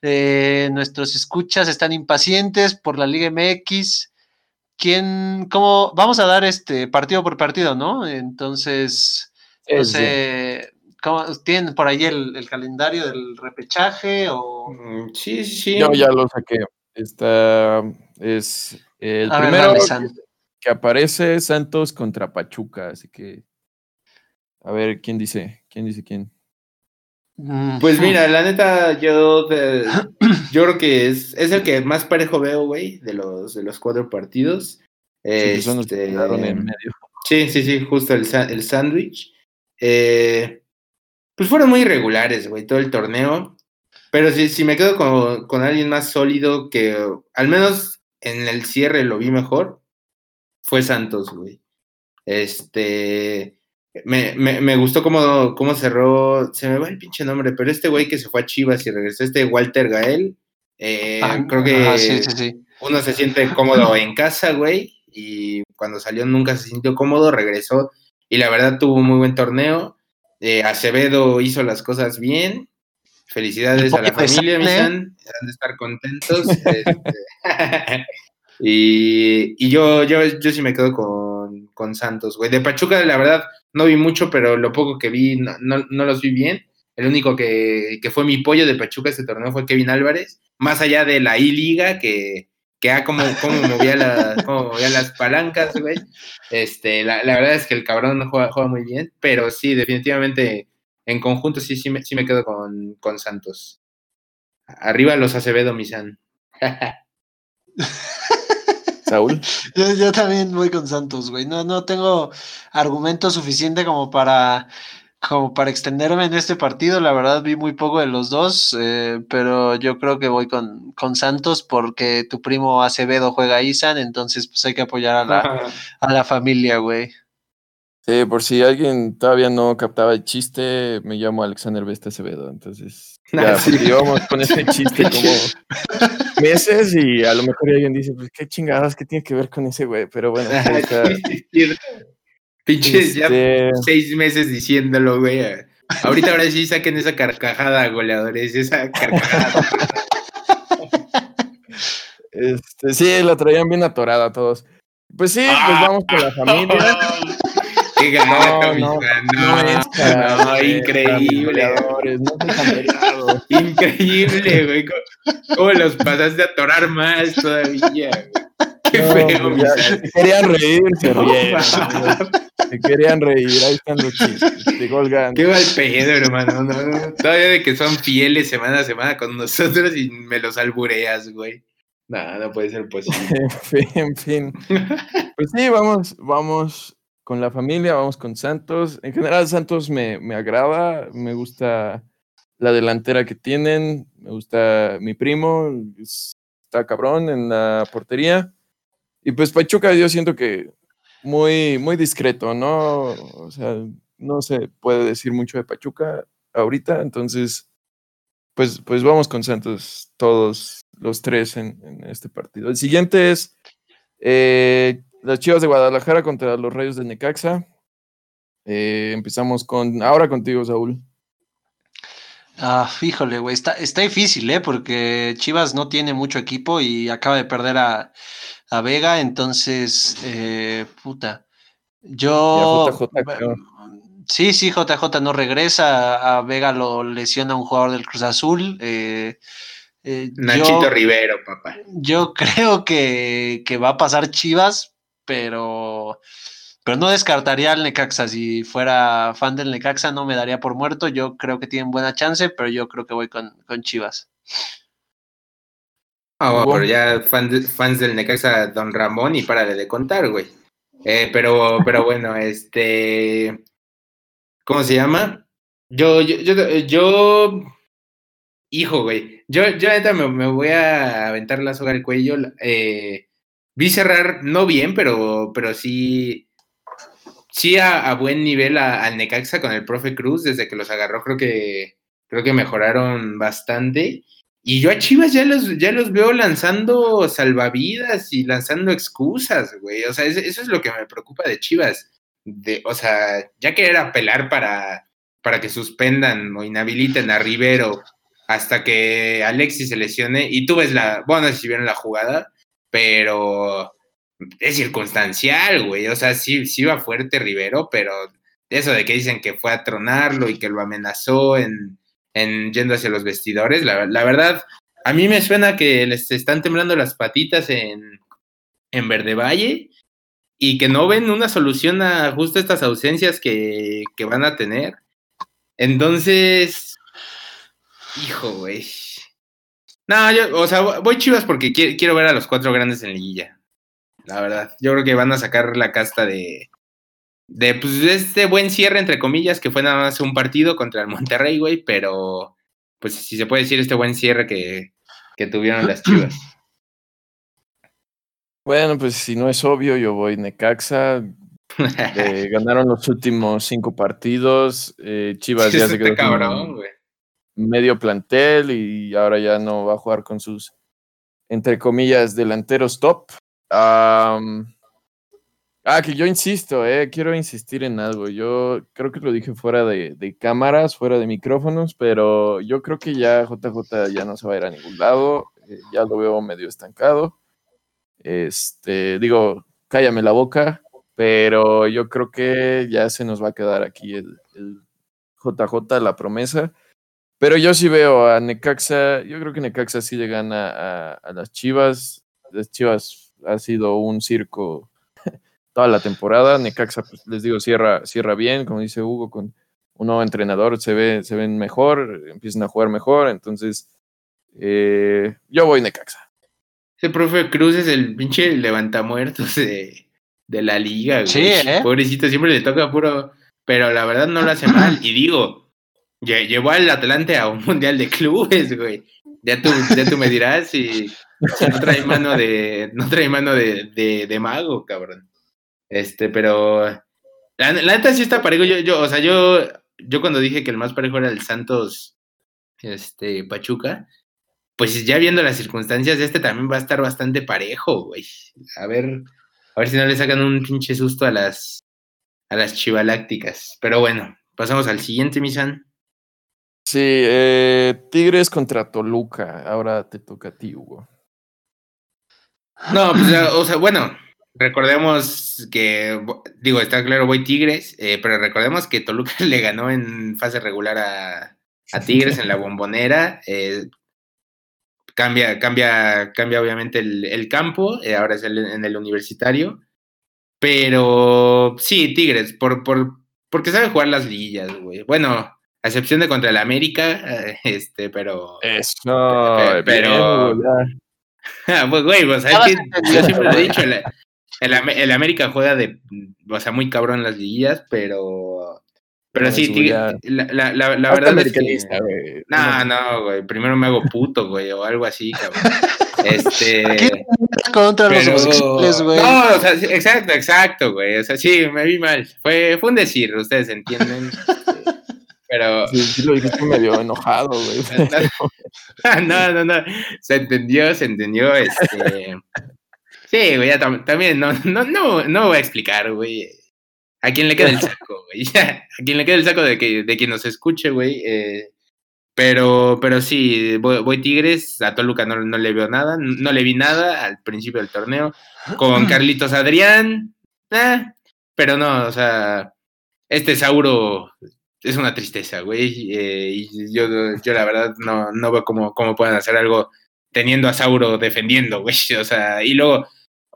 Eh, nuestros escuchas están impacientes por la Liga MX. ¿Quién, cómo? Vamos a dar este partido por partido, ¿no? Entonces, no sé, ¿tienen por ahí el, calendario del repechaje? O... Mm, sí, sí, sí. Yo ya lo saqué. Está, es el primero que aparece Santos contra Pachuca, así que a ver quién dice, quién dice quién. Mm, pues mira, la neta, yo, yo creo que es, es el que más parejo veo, güey, de los, de los cuatro partidos. Sí, este, en medio. sí, sí, sí, justo el, el sándwich. Eh, pues fueron muy irregulares, güey, todo el torneo. Pero si, si me quedo con, con, alguien más sólido que al menos en el cierre lo vi mejor, fue Santos, güey. Este. Me, me, me gustó cómo, cómo, cerró. Se me va el pinche nombre, pero este güey que se fue a Chivas y regresó, este Walter Gael. Eh, ah, creo que uno se siente cómodo en casa, güey. Y cuando salió nunca se sintió cómodo, regresó. Y la verdad tuvo un muy buen torneo. Eh, Acevedo hizo las cosas bien. Felicidades a la familia, Misan. Han de estar contentos. Este, y, yo, yo, yo sí me quedo con, con Santos, güey. De Pachuca, la verdad, no vi mucho, pero lo poco que vi, no, no, los vi bien. El único que, que, fue mi pollo de Pachuca este torneo fue Kevin Álvarez. Más allá de la I-Liga, que, que ah, como, como, movía las palancas, güey. Este, la, la, verdad es que el cabrón juega, juega muy bien, pero sí, definitivamente en conjunto sí, sí, me, sí me quedo con, con Santos. Arriba los Acevedo, Misan. Saúl. Yo, también voy con Santos, güey. No, no tengo argumento suficiente como para como para extenderme en este partido, la verdad vi muy poco de los dos, eh, pero yo creo que voy con, con, Santos porque tu primo Acevedo juega Isan, entonces pues hay que apoyar a la, a la familia, güey. Sí, por si alguien todavía no captaba el chiste, me llamo Alexander Vesta Acevedo, entonces ya, llevamos con ese chiste como meses y a lo mejor alguien dice, pues qué chingadas, qué tiene que ver con ese güey, pero bueno. Pues, Pinches ya este seis meses diciéndolo, güey. Ahorita ahora sí saquen esa carcajada, goleadores, esa carcajada. Este, sí, la traían bien atorada todos. Pues sí, pues ah. vamos con la familia. Qué gato, no, no, no, increíble. increíble, güey. ¿Cómo los pasaste a atorar más todavía, güey? Qué feo, ya, querían reír, se rieron. se querían reír, ahí están los chistes. Qué mal pedo, hermano. No, todavía de que son fieles semana a semana con nosotros y me los albureas, güey. No, no puede ser posible. en fin, Pues sí, vamos, vamos con la familia, vamos con Santos. En general, Santos me, me agrada, me gusta la delantera que tienen, me gusta mi primo, está cabrón en la portería. Y pues Pachuca yo siento que muy, muy discreto, ¿no? O sea, no se puede decir mucho de Pachuca ahorita, entonces, pues, pues vamos con Santos todos los tres en, este partido. El siguiente es eh, las Chivas de Guadalajara contra los Rayos de Necaxa. Eh, empezamos con, ahora contigo, Saúl. Ah, híjole, güey, está, está difícil, ¿eh? Porque Chivas no tiene mucho equipo y acaba de perder a, a Vega, entonces, eh, puta. Yo. sí, sí, JJ no regresa. A Vega lo lesiona un jugador del Cruz Azul. Eh, eh, Nachito Rivero, papá. Yo creo que, va a pasar Chivas, pero, pero no descartaría al Necaxa. Si fuera fan del Necaxa, no me daría por muerto. Yo creo que tienen buena chance, pero yo creo que voy con, con Chivas. Ah, pero ya fans del Necaxa Don Ramón y párale de contar, güey. Eh, pero, pero bueno, este. ¿Cómo se llama? Yo, yo, yo, yo hijo, güey. Yo, yo ahorita me, voy a aventar la soga al cuello. Eh, vi cerrar, no bien, pero, pero sí. Sí a, buen nivel al Necaxa con el profe Cruz, desde que los agarró, creo que creo que mejoraron bastante. Y yo a Chivas ya los, ya los veo lanzando salvavidas y lanzando excusas, güey. O sea, eso, es lo que me preocupa de Chivas. De, o sea, ya querer apelar para, para que suspendan o inhabiliten a Rivero hasta que Alexis se lesione. Y tú ves la, bueno, si vieron la jugada, pero es circunstancial, güey. O sea, sí, sí va fuerte Rivero, pero eso de que dicen que fue a tronarlo y que lo amenazó en, en yendo hacia los vestidores, la, verdad, a mí me suena que les están temblando las patitas en, en Verde Valle y que no ven una solución a justo estas ausencias que, que van a tener. Entonces, hijo, güey. No, yo, o sea, voy chivas porque quiero ver a los cuatro grandes en liguilla. La verdad, yo creo que van a sacar la casta de, de pues, este buen cierre, entre comillas, que fue nada más un partido contra el Monterrey, güey, pero pues si se puede decir este buen cierre que, que tuvieron las chivas. Bueno, pues si no es obvio, yo voy Necaxa. Eh, ganaron los últimos cinco partidos. Eh, chivas ya se quedó cabrón, medio plantel y ahora ya no va a jugar con sus, entre comillas, delanteros top. Ah, que yo insisto, eh, quiero insistir en algo. Yo creo que lo dije fuera de, cámaras, fuera de micrófonos, pero yo creo que ya JJ ya no se va a ir a ningún lado. Eh, ya lo veo medio estancado. Este, digo, cállame la boca, pero yo creo que ya se nos va a quedar aquí el, JJ, la promesa. Pero yo sí veo a Necaxa, yo creo que Necaxa sí le gana a, a las Chivas. Las Chivas ha sido un circo toda la temporada. Necaxa, pues les digo, cierra, cierra bien, como dice Hugo, con un nuevo entrenador se, ve, se ven mejor, empiezan a jugar mejor, entonces eh, yo voy Necaxa. Ese profe Cruz es el pinche levantamuertos de, de la liga, güey. ¿eh? Pobrecito, siempre le toca puro, pero la verdad no lo hace mal. Y digo, llevó al Atlante a un mundial de clubes, güey. Ya tú, ya tú me dirás si, no trae mano de, no trae mano de, de mago, cabrón. Este, pero la, neta sí está parejo. Yo, yo, o sea, yo, yo cuando dije que el más parejo era el Santos este, Pachuca, pues ya viendo las circunstancias, este también va a estar bastante parejo, güey. A ver, a ver si no le sacan un pinche susto a las, a las chivalácticas. Pero bueno, pasamos al siguiente, Misan. Sí, eh, Tigres contra Toluca. Ahora te toca a ti, Hugo. No, pues, o sea, bueno, Recordemos que, digo, está claro, voy Tigres, eh, pero recordemos que Toluca le ganó en fase regular a, Tigres en la bombonera. Eh, cambia, cambia, cambia obviamente el, campo, eh, ahora es en el universitario. Pero sí, Tigres, por, por, porque sabe jugar las liguillas, güey. Bueno, a excepción de contra el América, este, pero. Eso, pero. pues, güey, pues, yo siempre lo he dicho, el, América juega de, o sea, muy cabrón las liguillas, pero. Pero sí, la, la, la, verdad es que. No, no, güey. Primero me hago puto, güey, o algo así, cabrón. Este. contra los homosexuales, güey. No, o sea, exacto, exacto, güey. O sea, sí, me vi mal. Fue, fue un decir, ustedes entienden. Pero. Sí, sí, lo dijiste medio enojado, güey. No, no, no. Se entendió, se entendió. Este. Sí, güey, ya también, no, no, no, no voy a explicar, güey. A quién le queda el saco, güey. a quién le queda el saco de, que, de quien nos escuche, güey. Eh, pero, pero sí, voy, Tigres, a Toluca no, no, le veo nada, no le vi nada al principio del torneo. Con Carlitos Adrián, eh, pero no, o sea, este Sauro es una tristeza, güey. Eh, y yo, yo la verdad no, no veo cómo, cómo puedan hacer algo teniendo a Sauro defendiendo, güey. O sea, y luego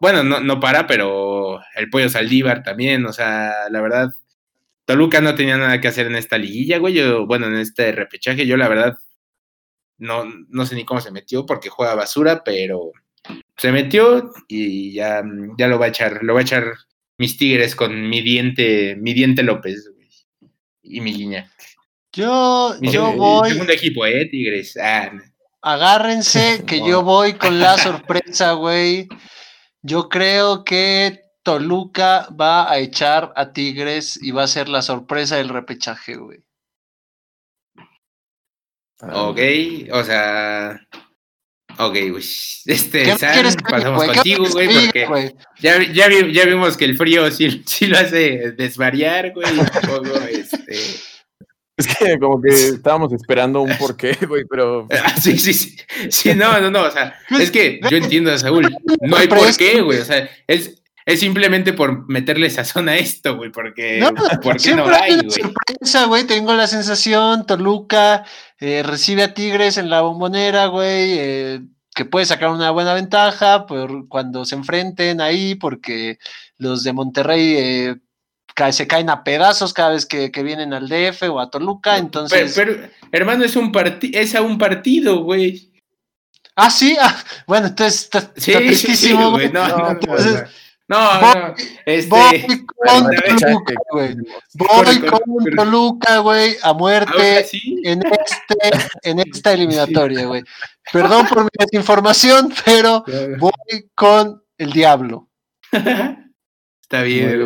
bueno, no, no para, pero el pollo Saldívar también, o sea, la verdad, Toluca no tenía nada que hacer en esta liguilla, güey, yo, bueno, en este repechaje, yo la verdad, no, no sé ni cómo se metió porque juega basura, pero se metió y ya, ya lo va a echar, lo va a echar mis tigres con mi diente, mi diente López, y mi guiña. Yo, yo voy. Segundo equipo, eh, Tigres. Ah. Agárrense que yo voy con la sorpresa, güey. Yo creo que Toluca va a echar a Tigres y va a ser la sorpresa del repechaje, güey. Ok, o sea. Ok, güey. Este, San, pasamos contigo, güey, porque ya, ya, ya, vimos que el frío sí, sí lo hace desvariar, güey. este. Es que como que estábamos esperando un porqué, güey, pero. Ah, sí, sí, sí. Sí, no, no, no. O sea, es que yo entiendo a Saúl. No hay porqué, güey. O sea, es, es simplemente por meterle sazón a esto, güey, porque no, porque no hay, güey. sorpresa, güey, tengo la sensación, Toluca eh, recibe a Tigres en la bombonera, güey, eh, que puede sacar una buena ventaja por cuando se enfrenten ahí, porque los de Monterrey eh, se caen a pedazos cada vez que, vienen al DF o a Toluca, entonces... Pero, hermano, es, un es a un partido, güey. Ah, sí, ah, bueno, entonces está, sí, tristísimo, güey. No, no, entonces, no, no. Este, voy con Toluca, güey. Voy con Toluca, güey, a muerte en, este, en esta eliminatoria, güey. Perdón por mi desinformación, pero voy con el diablo. Está bien,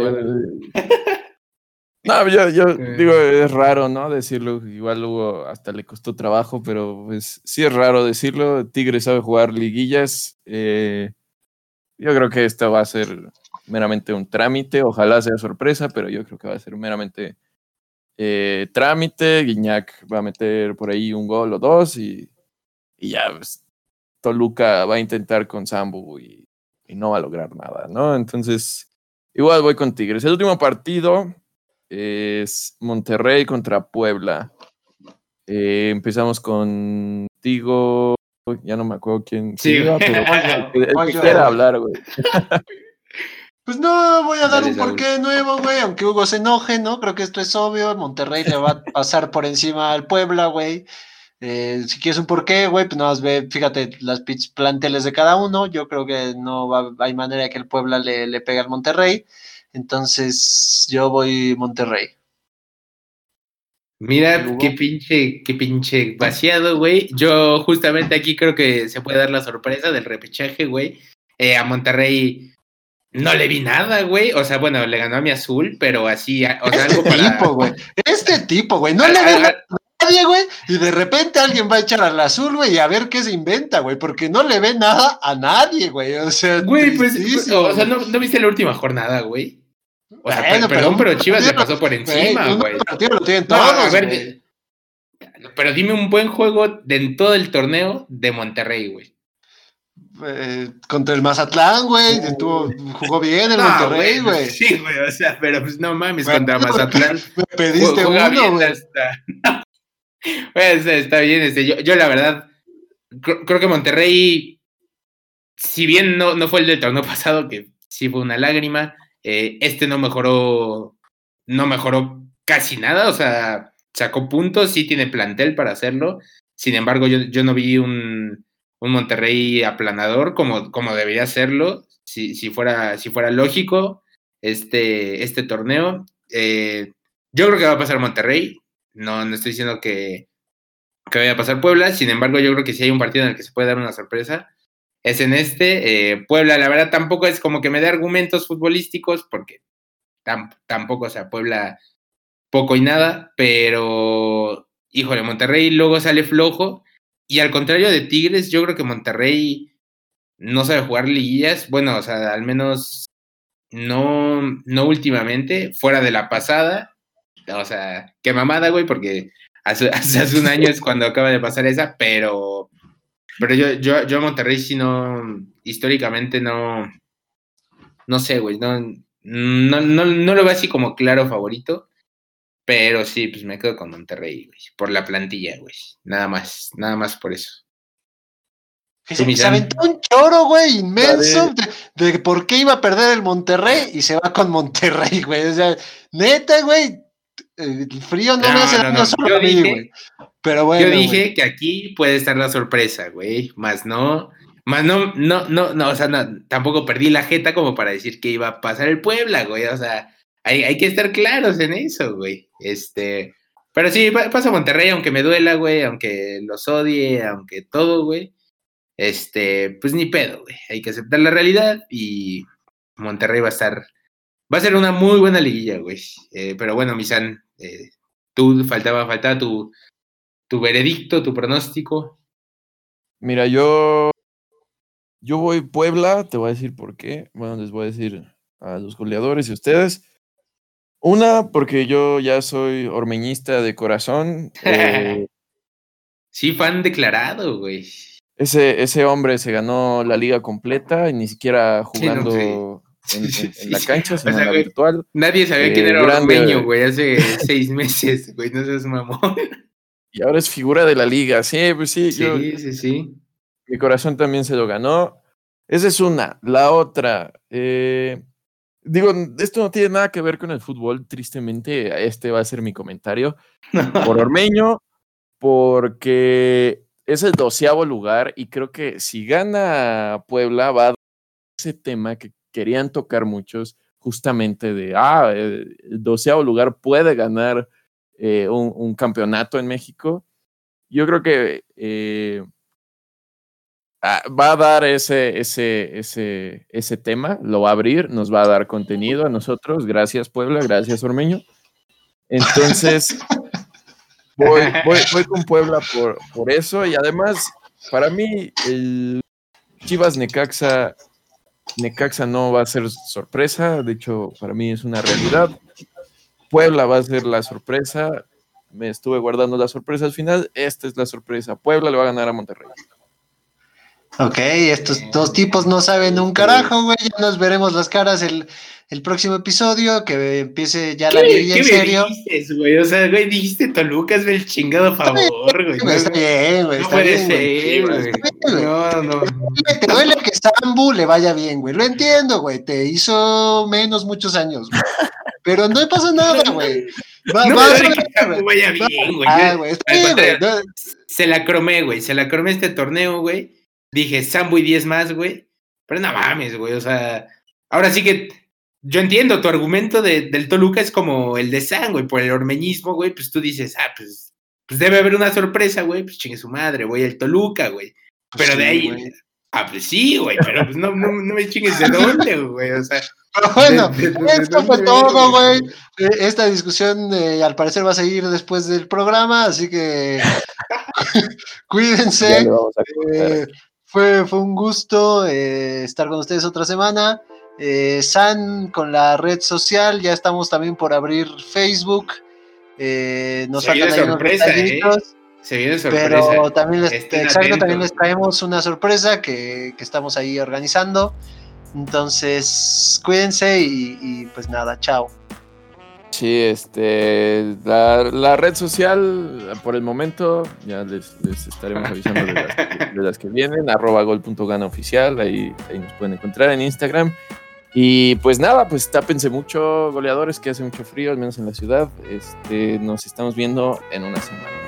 No, yo, yo digo, es raro, ¿no? Decirlo, igual luego hasta le costó trabajo, pero pues sí es raro decirlo. Tigre sabe jugar liguillas. Eh, yo creo que esto va a ser meramente un trámite, ojalá sea sorpresa, pero yo creo que va a ser meramente eh, trámite. Guiñac va a meter por ahí un gol o dos y, ya pues, Toluca va a intentar con Sambu y, no va a lograr nada, ¿no? Entonces, igual voy con Tigres. El último partido es Monterrey contra Puebla. Eh, empezamos contigo ya no me acuerdo quién. Sí, pero quiera hablar, güey. Pues no, voy a dar un porqué nuevo, güey, aunque Hugo se enoje, ¿no? Creo que esto es obvio. Monterrey le va a pasar por encima al Puebla, güey. Eh, si quieres un porqué, güey, pues nada más ve, fíjate, las pitch planteles de cada uno. Yo creo que no va, hay manera de que el Puebla le, le pegue al Monterrey. Entonces, yo voy Monterrey. Mira, qué pinche, qué pinche vaciado, güey. Yo justamente aquí creo que se puede dar la sorpresa del repechaje, güey. Eh, a Monterrey no le vi nada, güey. O sea, bueno, le ganó a mi azul, pero así, o sea, este tipo, güey. Este tipo, güey. No le ve a nadie, güey. Y de repente alguien va a echar al azul, güey, y a ver qué se inventa, güey. Porque no le ve nada a nadie, güey. O sea, güey, pues, o sea, ¿no, ¿no viste la última jornada, güey? O sea, perdón, pero, Chivas le pasó por encima, güey. pero dime un buen juego de, en todo el torneo de Monterrey, güey. Eh, contra el Mazatlán, güey. jugó bien el Monterrey, güey. Sí, güey, o sea, pero pues no mames, contra Mazatlán. Me pediste uno, güey. Pues, está bien, este, yo, yo la verdad creo, que Monterrey, si bien no, no fue el del torneo pasado, que sí fue una lágrima, eh, este no mejoró, no mejoró casi nada, o sea, sacó puntos, sí tiene plantel para hacerlo. Sin embargo, yo, yo no vi un, un, Monterrey aplanador como, como debería serlo, si, si, fuera, si fuera lógico este, este torneo. Eh, yo creo que va a pasar Monterrey, no, no estoy diciendo que, que vaya a pasar Puebla, sin embargo, yo creo que si hay un partido en el que se puede dar una sorpresa, es en este. Eh, Puebla, la verdad, tampoco es como que me dé argumentos futbolísticos, porque tampoco, o sea, Puebla poco y nada, pero híjole, Monterrey luego sale flojo. Y al contrario de Tigres, yo creo que Monterrey no sabe jugar liguillas. Bueno, o sea, al menos no, no últimamente, fuera de la pasada. O sea, qué mamada, güey, porque hace, hace un año es cuando acaba de pasar esa, pero pero yo, yo, yo a Monterrey sí no, históricamente no, no sé, güey, no, no, no, no lo veo así como claro favorito, pero sí, pues me quedo con Monterrey, güey, por la plantilla, güey, nada más, nada más por eso. Se, se, aventó un choro, güey, inmenso de, de, por qué iba a perder el Monterrey y se va con Monterrey, güey. O sea, neta, güey, el frío no, me hace daño solo a mí, güey. Pero bueno. Yo dije que aquí puede estar la sorpresa, güey. Más no. Más no, no, no, no, o sea, tampoco perdí la jeta como para decir que iba a pasar el Puebla, güey. O sea, hay, hay que estar claros en eso, güey. Este. Pero sí, pasa Monterrey, aunque me duela, güey, aunque los odie, aunque todo, güey. Este, pues ni pedo, güey. Hay que aceptar la realidad y Monterrey va a estar. Va a ser una muy buena liguilla, güey. Eh, pero bueno, Misan, eh, tú faltaba, faltaba tu, tu veredicto, tu pronóstico. Mira, yo, yo voy Puebla, te voy a decir por qué. Bueno, les voy a decir a los goleadores y ustedes. Una, porque yo ya soy ormeñista de corazón. Eh, sí, fan declarado, güey. Ese, ese hombre se ganó la liga completa y ni siquiera jugando en, la cancha, sino en la virtual. Nadie sabía quién eh, era Ormeño, güey, hace seis meses, güey, no seas mamón. Y ahora es figura de la liga, sí, pues sí. Sí, sí, sí. Mi corazón también se lo ganó. Esa es una. La otra, eh, digo, esto no tiene nada que ver con el fútbol, tristemente, este va a ser mi comentario. Por Ormeño, porque es el doceavo lugar y creo que si gana Puebla va a dar ese tema que querían tocar muchos, justamente de, ah, el doceavo lugar puede ganar eh, un, campeonato en México. Yo creo que eh, ah, va a dar ese, ese, ese, ese tema, lo va a abrir, nos va a dar contenido a nosotros. Gracias Puebla, gracias Ormeño. Entonces, voy, voy, con Puebla por, por eso y además, para mí, el Chivas Necaxa, Necaxa no va a ser sorpresa, de hecho, para mí es una realidad. Puebla va a ser la sorpresa. Me estuve guardando la sorpresa al final. Esta es la sorpresa. Puebla le va a ganar a Monterrey. Ok, estos dos tipos no saben un carajo, güey. Ya nos veremos las caras el, el próximo episodio, que empiece ya la liga en serio. Dijiste, güey? O sea, güey, dijiste Toluca es el chingado favor, güey. No, está bien, güey. No puede ser, güey. No, no. Te duele que Sambu le vaya bien, güey. Lo entiendo, güey. Te hizo menos muchos años, güey. Pero no pasa nada, güey. Va, no va vaya bien, güey. Ah, güey. Se la cromé, güey. Se la cromé este torneo, güey. Dije, Sambu y 10 más, güey. Pero no mames, güey. O sea, ahora sí que yo entiendo, tu argumento de, del Toluca es como el de San, güey, por el ormeñismo, güey, pues tú dices, ah, pues, pues debe haber una sorpresa, güey, pues chingue su madre, güey, el Toluca, güey. Pues pero de ahí, ah, pues sí, güey, pero pues no, no, no me chingues de dónde, güey, o sea. Pero bueno, esto fue todo, güey. Eh, esta discusión eh, al parecer va a seguir después del programa, así que cuídense. Eh, fue, fue un gusto estar con ustedes otra semana. Eh, San con la red social, ya estamos también por abrir Facebook. Eh, nos faltan ahí unos ¿eh? Se viene sorpresa. Pero también les, exacto, también les traemos una sorpresa que, estamos ahí organizando. Entonces, cuídense y, pues nada, chao. Sí, este, la, red social, por el momento, ya les, estaremos avisando de las, que vienen, arroba gol.gana oficial, ahí, ahí nos pueden encontrar en Instagram. Y pues nada, pues tápense mucho, goleadores, que hace mucho frío, al menos en la ciudad. Este, nos estamos viendo en una semana.